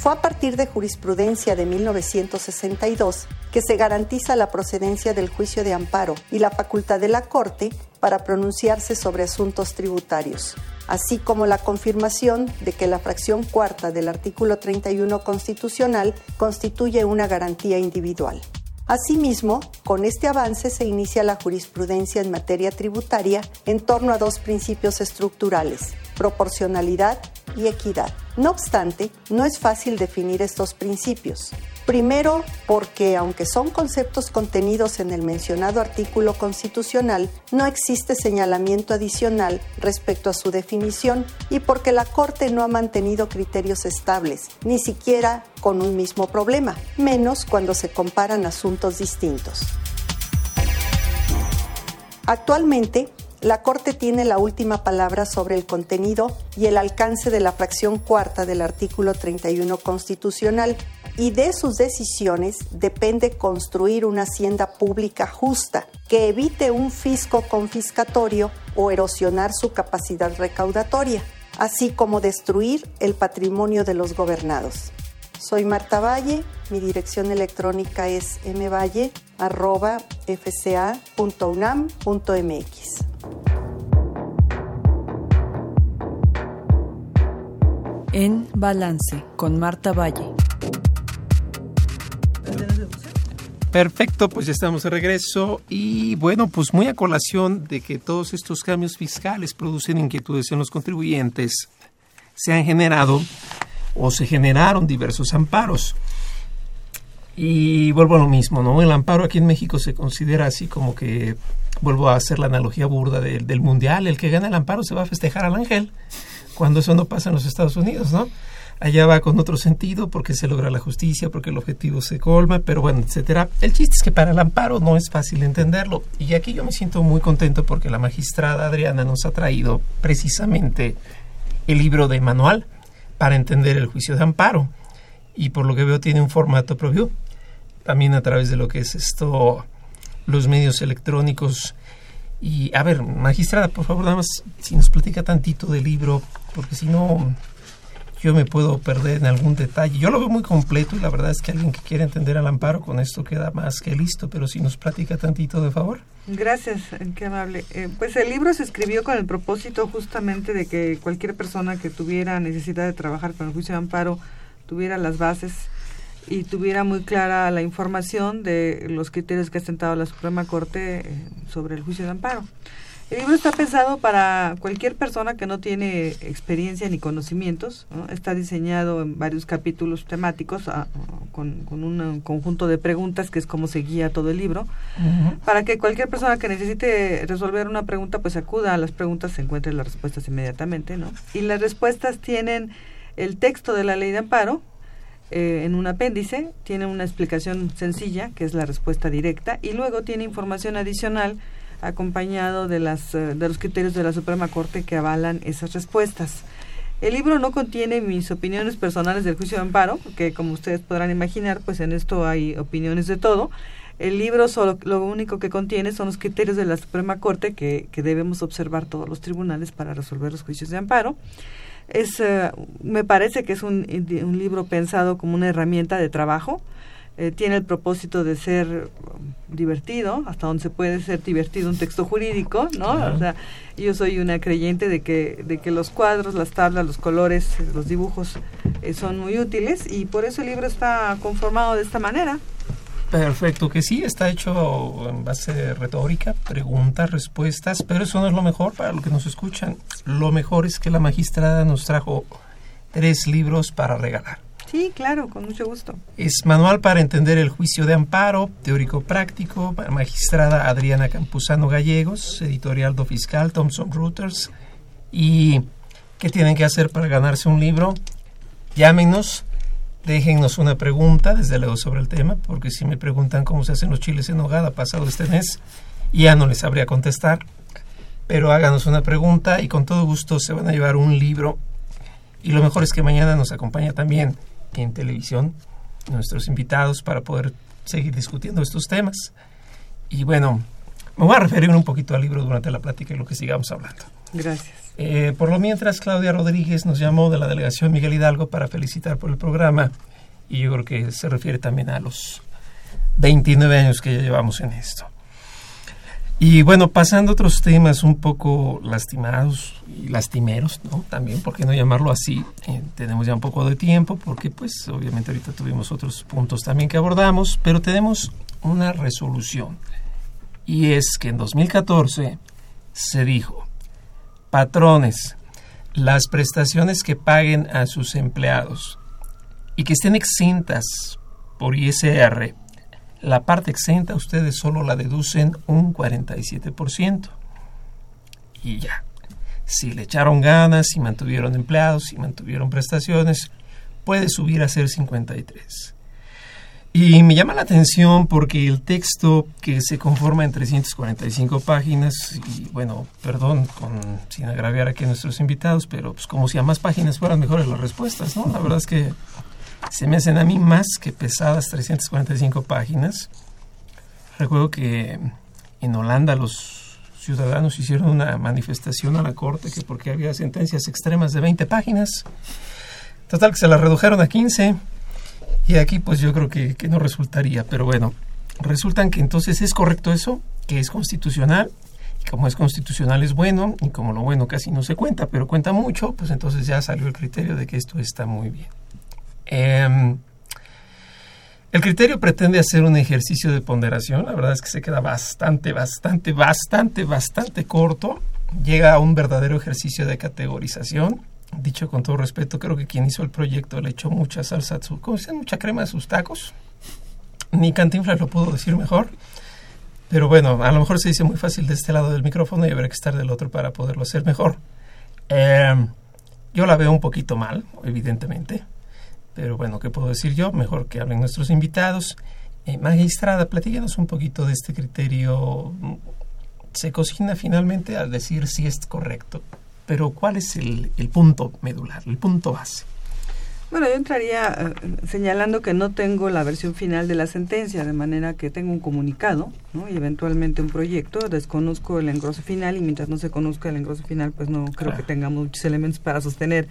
Fue a partir de jurisprudencia de 1962 que se garantiza la procedencia del juicio de amparo y la facultad de la Corte para pronunciarse sobre asuntos tributarios así como la confirmación de que la fracción cuarta del artículo 31 constitucional constituye una garantía individual. Asimismo, con este avance se inicia la jurisprudencia en materia tributaria en torno a dos principios estructurales, proporcionalidad y equidad. No obstante, no es fácil definir estos principios. Primero, porque aunque son conceptos contenidos en el mencionado artículo constitucional, no existe señalamiento adicional respecto a su definición y porque la Corte no ha mantenido criterios estables, ni siquiera con un mismo problema, menos cuando se comparan asuntos distintos. Actualmente, la Corte tiene la última palabra sobre el contenido y el alcance de la fracción cuarta del artículo 31 constitucional y de sus decisiones depende construir una hacienda pública justa que evite un fisco confiscatorio o erosionar su capacidad recaudatoria. así como destruir el patrimonio de los gobernados. Soy Marta Valle, mi dirección electrónica es mvalle.fca.unam.mx. En Balance con Marta Valle. Perfecto, pues ya estamos de regreso y bueno, pues muy a colación de que todos estos cambios fiscales producen inquietudes en los contribuyentes, se han generado o se generaron diversos amparos. Y vuelvo a lo mismo, ¿no? El amparo aquí en México se considera así como que, vuelvo a hacer la analogía burda del, mundial, el que gana el amparo se va a festejar al ángel, cuando eso no pasa en los Estados Unidos, ¿no? allá va con otro sentido porque se logra la justicia, porque el objetivo se colma, pero bueno, etcétera. El chiste es que para el amparo no es fácil entenderlo y aquí yo me siento muy contento porque la magistrada Adriana nos ha traído precisamente el libro de manual para entender el juicio de amparo y por lo que veo tiene un formato propio también a través de lo que es esto los medios electrónicos y a ver magistrada por favor nada más si nos platica tantito del libro porque si no yo me puedo perder en algún detalle. Yo lo veo muy completo y la verdad es que alguien que quiere entender al amparo con esto queda más que listo, pero si nos platica tantito de favor. Gracias, qué amable. Eh, pues el libro se escribió con el propósito justamente de que cualquier persona que tuviera necesidad de trabajar con el juicio de amparo tuviera las bases y tuviera muy clara la información de los criterios que ha sentado la Suprema Corte eh, sobre el juicio de amparo. El libro está pensado para cualquier persona que no tiene experiencia ni conocimientos. Está diseñado en varios capítulos temáticos ah, con, un conjunto de preguntas que es como se guía todo el libro. Para que cualquier persona que necesite resolver una pregunta, pues acuda a las preguntas, se encuentre las respuestas inmediatamente. ¿no? Y las respuestas tienen el texto de la ley de amparo, eh, en un apéndice, tiene una explicación sencilla, que es la respuesta directa, y luego tiene información adicional acompañado de, las, eh, de los criterios de la Suprema Corte que avalan esas respuestas. El libro no contiene mis opiniones personales del juicio de amparo, porque como ustedes podrán imaginar, pues en esto hay opiniones de todo. El libro solo lo único que contiene son los criterios de la Suprema Corte que, que debemos observar todos los tribunales para resolver los juicios de amparo. Es, eh, me parece que es un, un libro pensado como una herramienta de trabajo eh, tiene el propósito de ser um, divertido, hasta donde se puede ser divertido un texto jurídico, ¿no? O sea, yo soy una creyente de que, de que los cuadros, las tablas, los colores, los dibujos eh, son muy útiles y por eso el libro está conformado de esta manera. Perfecto, que sí, está hecho en base de retórica, preguntas, respuestas, pero eso no es lo mejor para los que nos escuchan. Lo mejor es que la magistrada nos trajo tres libros para regalar. Sí, claro, con mucho gusto. Es Manual para entender el juicio de amparo, teórico práctico, magistrada Adriana Campuzano Gallegos, editorial do fiscal Thomson Reuters. ¿Y qué tienen que hacer para ganarse un libro? Llámenos, déjennos una pregunta, desde luego, sobre el tema, porque si me preguntan cómo se hacen los chiles en hogada pasado este mes, ya no les sabría contestar. Pero háganos una pregunta y con todo gusto se van a llevar un libro. Y lo mejor es que mañana nos acompaña también en televisión nuestros invitados para poder seguir discutiendo estos temas. Y bueno, me voy a referir un poquito al libro durante la plática y lo que sigamos hablando. Gracias. Eh, por lo mientras, Claudia Rodríguez nos llamó de la delegación Miguel Hidalgo para felicitar por el programa y yo creo que se refiere también a los 29 años que ya llevamos en esto. Y bueno, pasando a otros temas un poco lastimados y lastimeros, ¿no? También, ¿por qué no llamarlo así? Eh, tenemos ya un poco de tiempo porque pues obviamente ahorita tuvimos otros puntos también que abordamos, pero tenemos una resolución. Y es que en 2014 se dijo, patrones, las prestaciones que paguen a sus empleados y que estén exentas por ISR la parte exenta ustedes solo la deducen un 47%. Y ya. Si le echaron ganas, si mantuvieron empleados, si mantuvieron prestaciones, puede subir a ser 53. Y me llama la atención porque el texto que se conforma en 345 páginas, y bueno, perdón, con, sin agraviar aquí a nuestros invitados, pero pues como si a más páginas fueran mejores las respuestas, ¿no? La verdad es que se me hacen a mí más que pesadas 345 páginas. Recuerdo que en Holanda los ciudadanos hicieron una manifestación a la Corte que porque había sentencias extremas de 20 páginas. Total que se la redujeron a 15 y aquí pues yo creo que, que no resultaría, pero bueno, resultan que entonces es correcto eso, que es constitucional, y como es constitucional es bueno, y como lo bueno casi no se cuenta, pero cuenta mucho, pues entonces ya salió el criterio de que esto está muy bien. Em, el criterio pretende hacer un ejercicio de ponderación, la verdad es que se queda bastante, bastante, bastante, bastante corto, llega a un verdadero ejercicio de categorización. Dicho con todo respeto, creo que quien hizo el proyecto le echó mucha salsa, a su, ¿cómo se Mucha crema a sus tacos. Ni Cantinflas lo pudo decir mejor. Pero bueno, a lo mejor se dice muy fácil de este lado del micrófono y habrá que estar del otro para poderlo hacer mejor. Em, yo la veo un poquito mal, evidentemente. Pero bueno, ¿qué puedo decir yo? Mejor que hablen nuestros invitados. Eh, magistrada, platícanos un poquito de este criterio. Se cocina finalmente al decir si es correcto, pero ¿cuál es el, el punto medular, el punto base? Bueno, yo entraría eh, señalando que no tengo la versión final de la sentencia, de manera que tengo un comunicado ¿no? y eventualmente un proyecto. Desconozco el engroso final y mientras no se conozca el engroso final, pues no creo que tengamos muchos elementos para sostener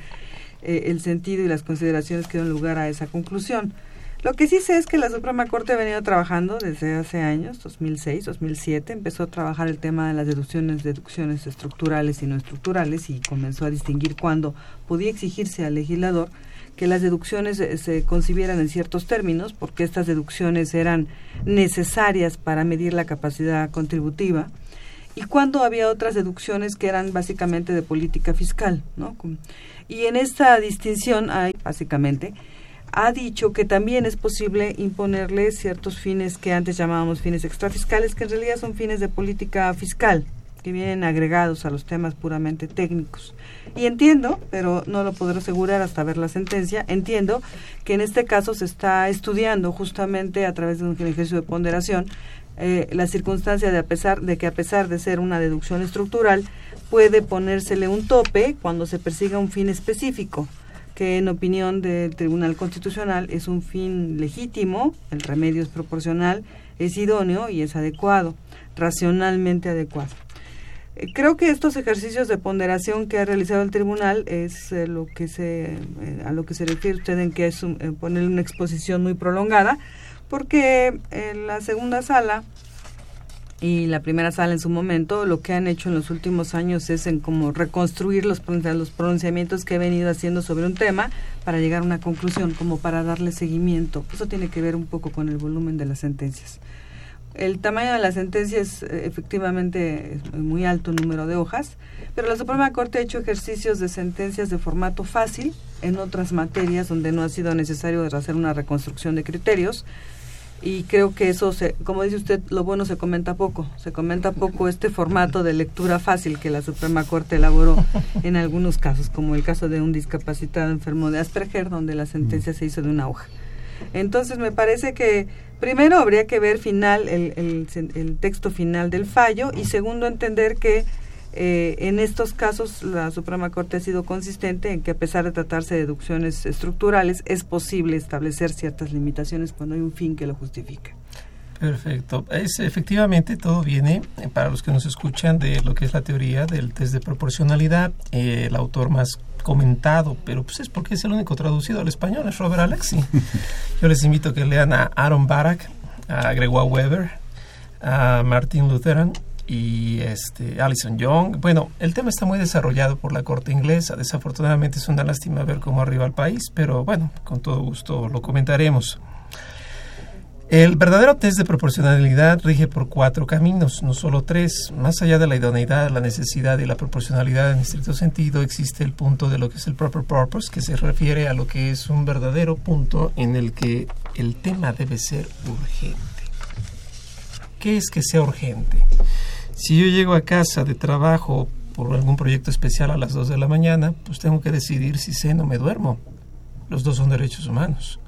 eh, el sentido y las consideraciones que dan lugar a esa conclusión. Lo que sí sé es que la Suprema Corte ha venido trabajando desde hace años, 2006, 2007, empezó a trabajar el tema de las deducciones, deducciones estructurales y no estructurales y comenzó a distinguir cuándo podía exigirse al legislador que las deducciones se concibieran en ciertos términos, porque estas deducciones eran necesarias para medir la capacidad contributiva, y cuando había otras deducciones que eran básicamente de política fiscal, ¿no? Y en esta distinción hay, básicamente, ha dicho que también es posible imponerle ciertos fines que antes llamábamos fines extrafiscales, que en realidad son fines de política fiscal, que vienen agregados a los temas puramente técnicos. Y entiendo, pero no lo podré asegurar hasta ver la sentencia, entiendo que en este caso se está estudiando justamente a través de un ejercicio de ponderación eh, la circunstancia de, a pesar, de que a pesar de ser una deducción estructural, puede ponérsele un tope cuando se persiga un fin específico, que en opinión del Tribunal Constitucional es un fin legítimo, el remedio es proporcional, es idóneo y es adecuado, racionalmente adecuado. Eh, creo que estos ejercicios de ponderación que ha realizado el tribunal es eh, lo que se a lo que se refiere usted en que es poner una exposición muy prolongada porque en la segunda sala y la primera sala en su momento lo que han hecho en los últimos años es en como reconstruir los, los pronunciamientos que he venido haciendo sobre un tema para llegar a una conclusión, como para darle seguimiento. Eso tiene que ver un poco con el volumen de las sentencias. El tamaño de las sentencias eh, efectivamente es muy alto número de hojas, pero la Suprema Corte ha hecho ejercicios de sentencias de formato fácil en otras materias donde no ha sido necesario hacer una reconstrucción de criterios y creo que eso, se, como dice usted, lo bueno se comenta poco. Se comenta poco este formato de lectura fácil que la Suprema Corte elaboró en algunos casos, como el caso de un discapacitado enfermo de Asperger, donde la sentencia se hizo de una hoja. Entonces me parece que primero habría que ver final el, el, el texto final del fallo y segundo entender que eh, en estos casos, la Suprema Corte ha sido consistente en que, a pesar de tratarse de deducciones estructurales, es posible establecer ciertas limitaciones cuando hay un fin que lo justifica. Perfecto. Es, efectivamente, todo viene, eh, para los que nos escuchan, de lo que es la teoría del test de proporcionalidad. Eh, el autor más comentado, pero pues es porque es el único traducido al español, es Robert Alexi. Yo les invito a que lean a Aaron Barak, a Gregoire Weber, a Martin Lutheran y este Alison Young. Bueno, el tema está muy desarrollado por la corte inglesa. Desafortunadamente es una lástima ver cómo arriba el país, pero bueno, con todo gusto lo comentaremos. El verdadero test de proporcionalidad rige por cuatro caminos, no solo tres. Más allá de la idoneidad, la necesidad y la proporcionalidad en estricto sentido, existe el punto de lo que es el proper purpose, que se refiere a lo que es un verdadero punto en el que el tema debe ser urgente. ¿Qué es que sea urgente? Si yo llego a casa de trabajo por algún proyecto especial a las 2 de la mañana, pues tengo que decidir si ceno o me duermo. Los dos son derechos humanos.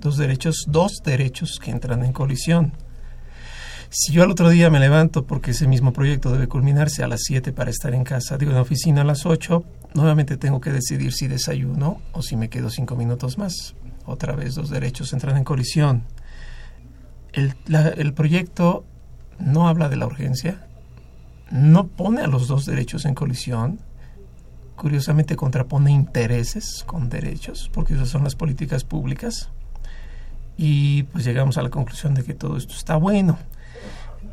Dos derechos, dos derechos que entran en colisión. Si yo al otro día me levanto porque ese mismo proyecto debe culminarse a las 7 para estar en casa, digo en la oficina a las 8, nuevamente tengo que decidir si desayuno o si me quedo cinco minutos más. Otra vez dos derechos entran en colisión. El proyecto no habla de la urgencia, no pone a los dos derechos en colisión, curiosamente contrapone intereses con derechos, porque esas son las políticas públicas, y pues llegamos a la conclusión de que todo esto está bueno.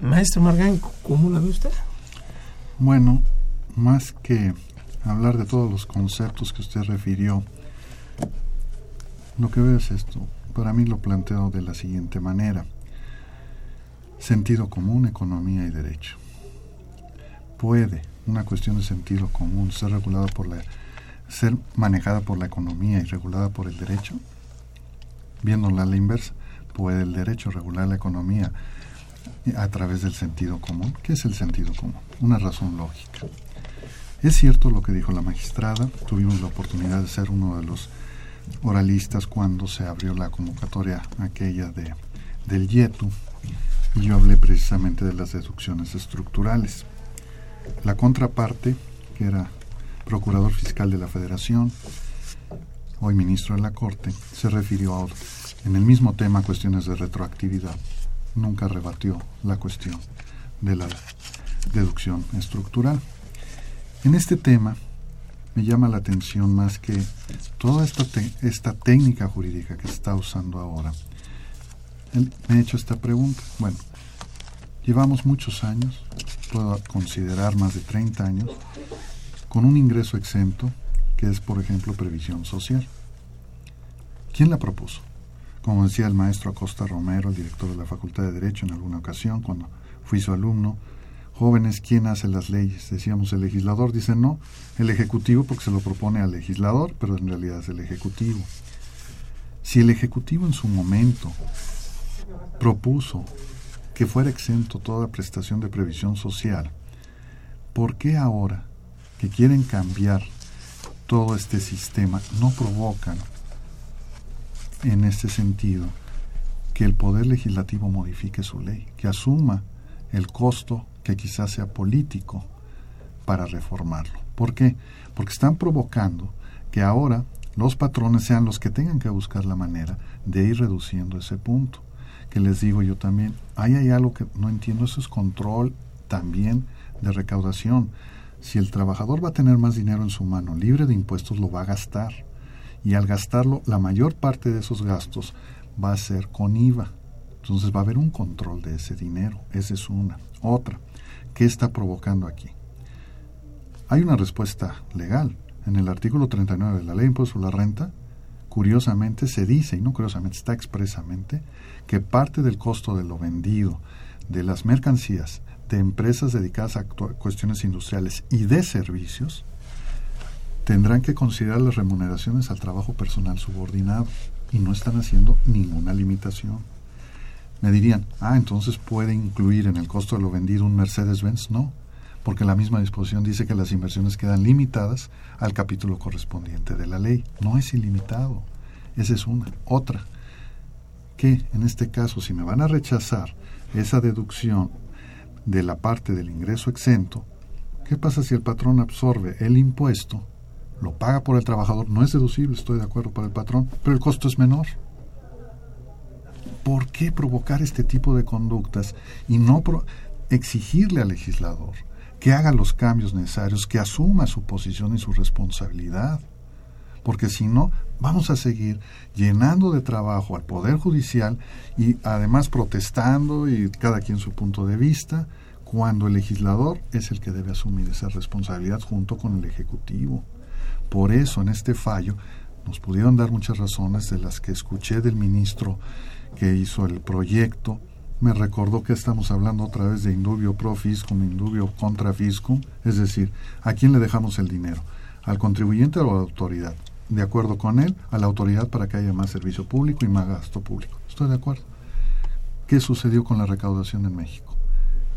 Maestro Margán, ¿cómo la ve usted? Bueno, más que hablar de todos los conceptos que usted refirió, lo que veo es esto. Para mí lo planteo de la siguiente manera. Sentido común, economía y derecho. ¿Puede una cuestión de sentido común ser regulada por la ser manejada por la economía y regulada por el derecho? Viéndola a la inversa, ¿puede el derecho regular la economía a través del sentido común? ¿Qué es el sentido común? Una razón lógica. Es cierto lo que dijo la magistrada, tuvimos la oportunidad de ser uno de los oralistas cuando se abrió la convocatoria aquella de, del YETU y yo hablé precisamente de las deducciones estructurales. La contraparte, que era procurador fiscal de la Federación, hoy ministro de la Corte, se refirió a, en el mismo tema a cuestiones de retroactividad. Nunca rebatió la cuestión de la deducción estructural. En este tema me llama la atención más que toda esta, esta técnica jurídica que se está usando ahora. me he hecho esta pregunta. Bueno, llevamos muchos años, puedo considerar más de 30 años, con un ingreso exento que es, por ejemplo, previsión social. ¿Quién la propuso? Como decía el maestro Acosta Romero, el director de la Facultad de Derecho en alguna ocasión, cuando fui su alumno, jóvenes, ¿quién hace las leyes? Decíamos, el legislador dice no, el ejecutivo porque se lo propone al legislador, pero en realidad es el ejecutivo. Si el ejecutivo en su momento propuso que fuera exento toda prestación de previsión social, ¿por qué ahora que quieren cambiar todo este sistema no provocan en este sentido que el poder legislativo modifique su ley, que asuma el costo que quizás sea político para reformarlo. ¿Por qué? Porque están provocando que ahora los patrones sean los que tengan que buscar la manera de ir reduciendo ese punto. Que les digo yo también, ahí hay algo que no entiendo, eso es control también de recaudación. Si el trabajador va a tener más dinero en su mano, libre de impuestos, lo va a gastar. Y al gastarlo, la mayor parte de esos gastos va a ser con IVA. Entonces va a haber un control de ese dinero. Esa es una. Otra, ¿Qué está provocando aquí? Hay una respuesta legal. En el artículo 39 de la Ley de Impuesto a la Renta, curiosamente se dice, y no curiosamente, está expresamente, que parte del costo de lo vendido, de las mercancías, de empresas dedicadas a cuestiones industriales y de servicios, tendrán que considerar las remuneraciones al trabajo personal subordinado y no están haciendo ninguna limitación. Me dirían, ah, entonces puede incluir en el costo de lo vendido un Mercedes-Benz. No, porque la misma disposición dice que las inversiones quedan limitadas al capítulo correspondiente de la ley. No es ilimitado. Esa es una. Otra, que en este caso, si me van a rechazar esa deducción de la parte del ingreso exento, ¿qué pasa si el patrón absorbe el impuesto, lo paga por el trabajador? No es deducible, estoy de acuerdo para el patrón, pero el costo es menor. ¿por qué provocar este tipo de conductas y no exigirle al legislador que haga los cambios necesarios, que asuma su posición y su responsabilidad? Porque si no, vamos a seguir llenando de trabajo al Poder Judicial y además protestando y cada quien su punto de vista, cuando el legislador es el que debe asumir esa responsabilidad junto con el Ejecutivo. Por eso en este fallo nos pudieron dar muchas razones de las que escuché del ministro que hizo el proyecto, me recordó que estamos hablando otra vez de indubio pro fiscum, indubio contra fiscum, es decir, ¿a quién le dejamos el dinero? ¿Al contribuyente o a la autoridad? De acuerdo con él, a la autoridad para que haya más servicio público y más gasto público. Estoy de acuerdo. ¿Qué sucedió con la recaudación en México?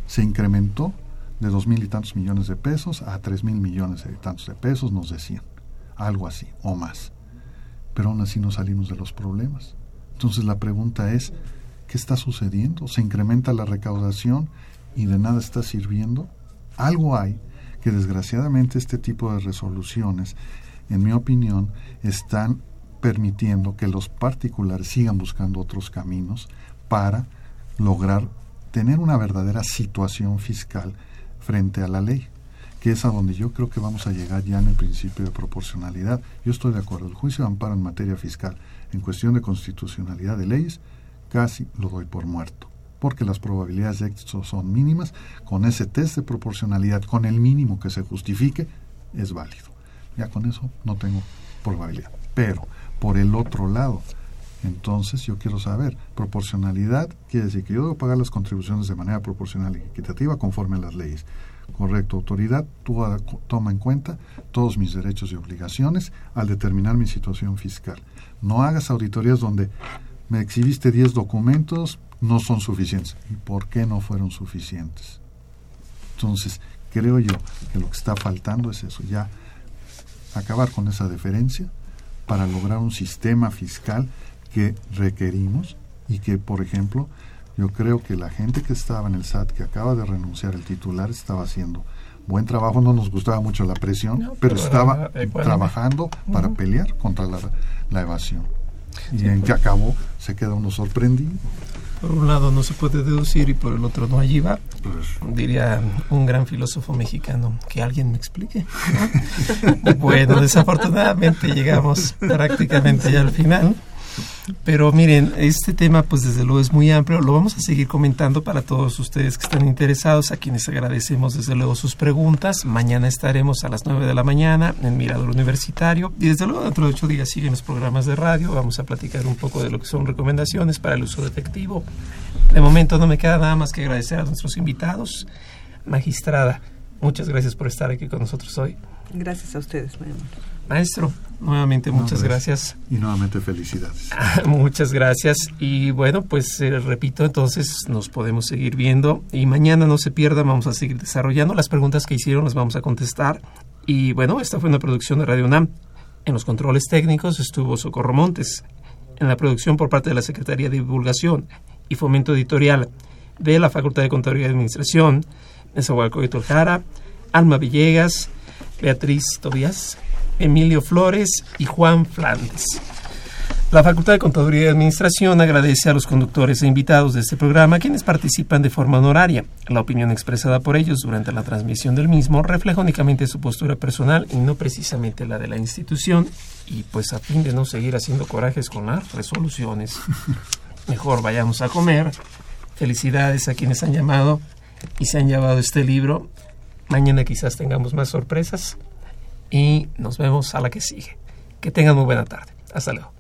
Se incrementó de dos mil y tantos millones de pesos a tres mil millones y tantos de pesos, nos decían. Algo así, o más. Pero aún así no salimos de los problemas. Entonces la pregunta es, ¿qué está sucediendo? ¿Se incrementa la recaudación y de nada está sirviendo? Algo hay que desgraciadamente este tipo de resoluciones, en mi opinión, están permitiendo que los particulares sigan buscando otros caminos para lograr tener una verdadera situación fiscal frente a la ley, que es a donde yo creo que vamos a llegar ya en el principio de proporcionalidad. Yo estoy de acuerdo, el juicio de amparo en materia fiscal, en cuestión de constitucionalidad de leyes, casi lo doy por muerto, porque las probabilidades de éxito son mínimas, con ese test de proporcionalidad, con el mínimo que se justifique, es válido. Ya con eso no tengo probabilidad. Pero, por el otro lado, entonces yo quiero saber, proporcionalidad quiere decir que yo debo pagar las contribuciones de manera proporcional y equitativa conforme a las leyes. Correcto, autoridad, tú toma en cuenta todos mis derechos y obligaciones al determinar mi situación fiscal. No hagas auditorías donde me exhibiste 10 documentos, no son suficientes. ¿Y por qué no fueron suficientes? Entonces, creo yo que lo que está faltando es eso, ya acabar con esa deferencia para lograr un sistema fiscal que requerimos y que, por ejemplo, yo creo que la gente que estaba en el SAT, que acaba de renunciar, el titular estaba haciendo buen trabajo, no nos gustaba mucho la presión, pero, estaba trabajando para pelear contra la, evasión. Y en que acabó, se queda uno sorprendido. Por un lado no se puede deducir y por el otro no allí va. Pues, diría un gran filósofo mexicano, que alguien me explique. bueno, desafortunadamente llegamos prácticamente ya al final. Pero miren, este tema pues desde luego es muy amplio, lo vamos a seguir comentando para todos ustedes que están interesados, a quienes agradecemos desde luego sus preguntas. Mañana estaremos a las 9 de la mañana en Mirador Universitario y desde luego dentro de ocho días siguen los programas de radio, vamos a platicar un poco de lo que son recomendaciones para el uso efectivo. De momento no me queda nada más que agradecer a nuestros invitados. Magistrada, muchas gracias por estar aquí con nosotros hoy. Gracias a ustedes, Maestro, nuevamente muchas gracias. Y nuevamente felicidades. muchas gracias. Y bueno, pues eh, repito, entonces nos podemos seguir viendo. Y mañana no se pierda, vamos a seguir desarrollando las preguntas que hicieron, las vamos a contestar. Y bueno, esta fue una producción de Radio UNAM. En los controles técnicos estuvo Socorro Montes. En la producción por parte de la Secretaría de Divulgación y Fomento Editorial de la Facultad de Contaduría y Administración, Nezahualcóyotl Jara, Alma Villegas, Beatriz Tobías, Emilio Flores y Juan Flandes. La Facultad de Contaduría y Administración agradece a los conductores e invitados de este programa quienes participan de forma honoraria. La opinión expresada por ellos durante la transmisión del mismo refleja únicamente su postura personal y no precisamente la de la institución. Y pues a fin de no seguir haciendo corajes con las resoluciones, mejor vayamos a comer. Felicidades a quienes han llamado y se han llevado este libro. Mañana quizás tengamos más sorpresas y nos vemos a la que sigue. Que tengan muy buena tarde. Hasta luego.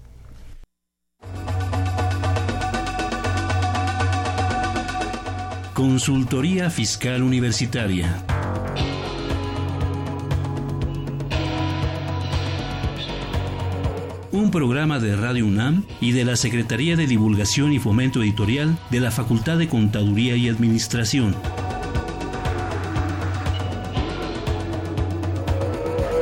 Consultoría Fiscal Universitaria. Un programa de Radio UNAM y de la Secretaría de Divulgación y Fomento Editorial de la Facultad de Contaduría y Administración.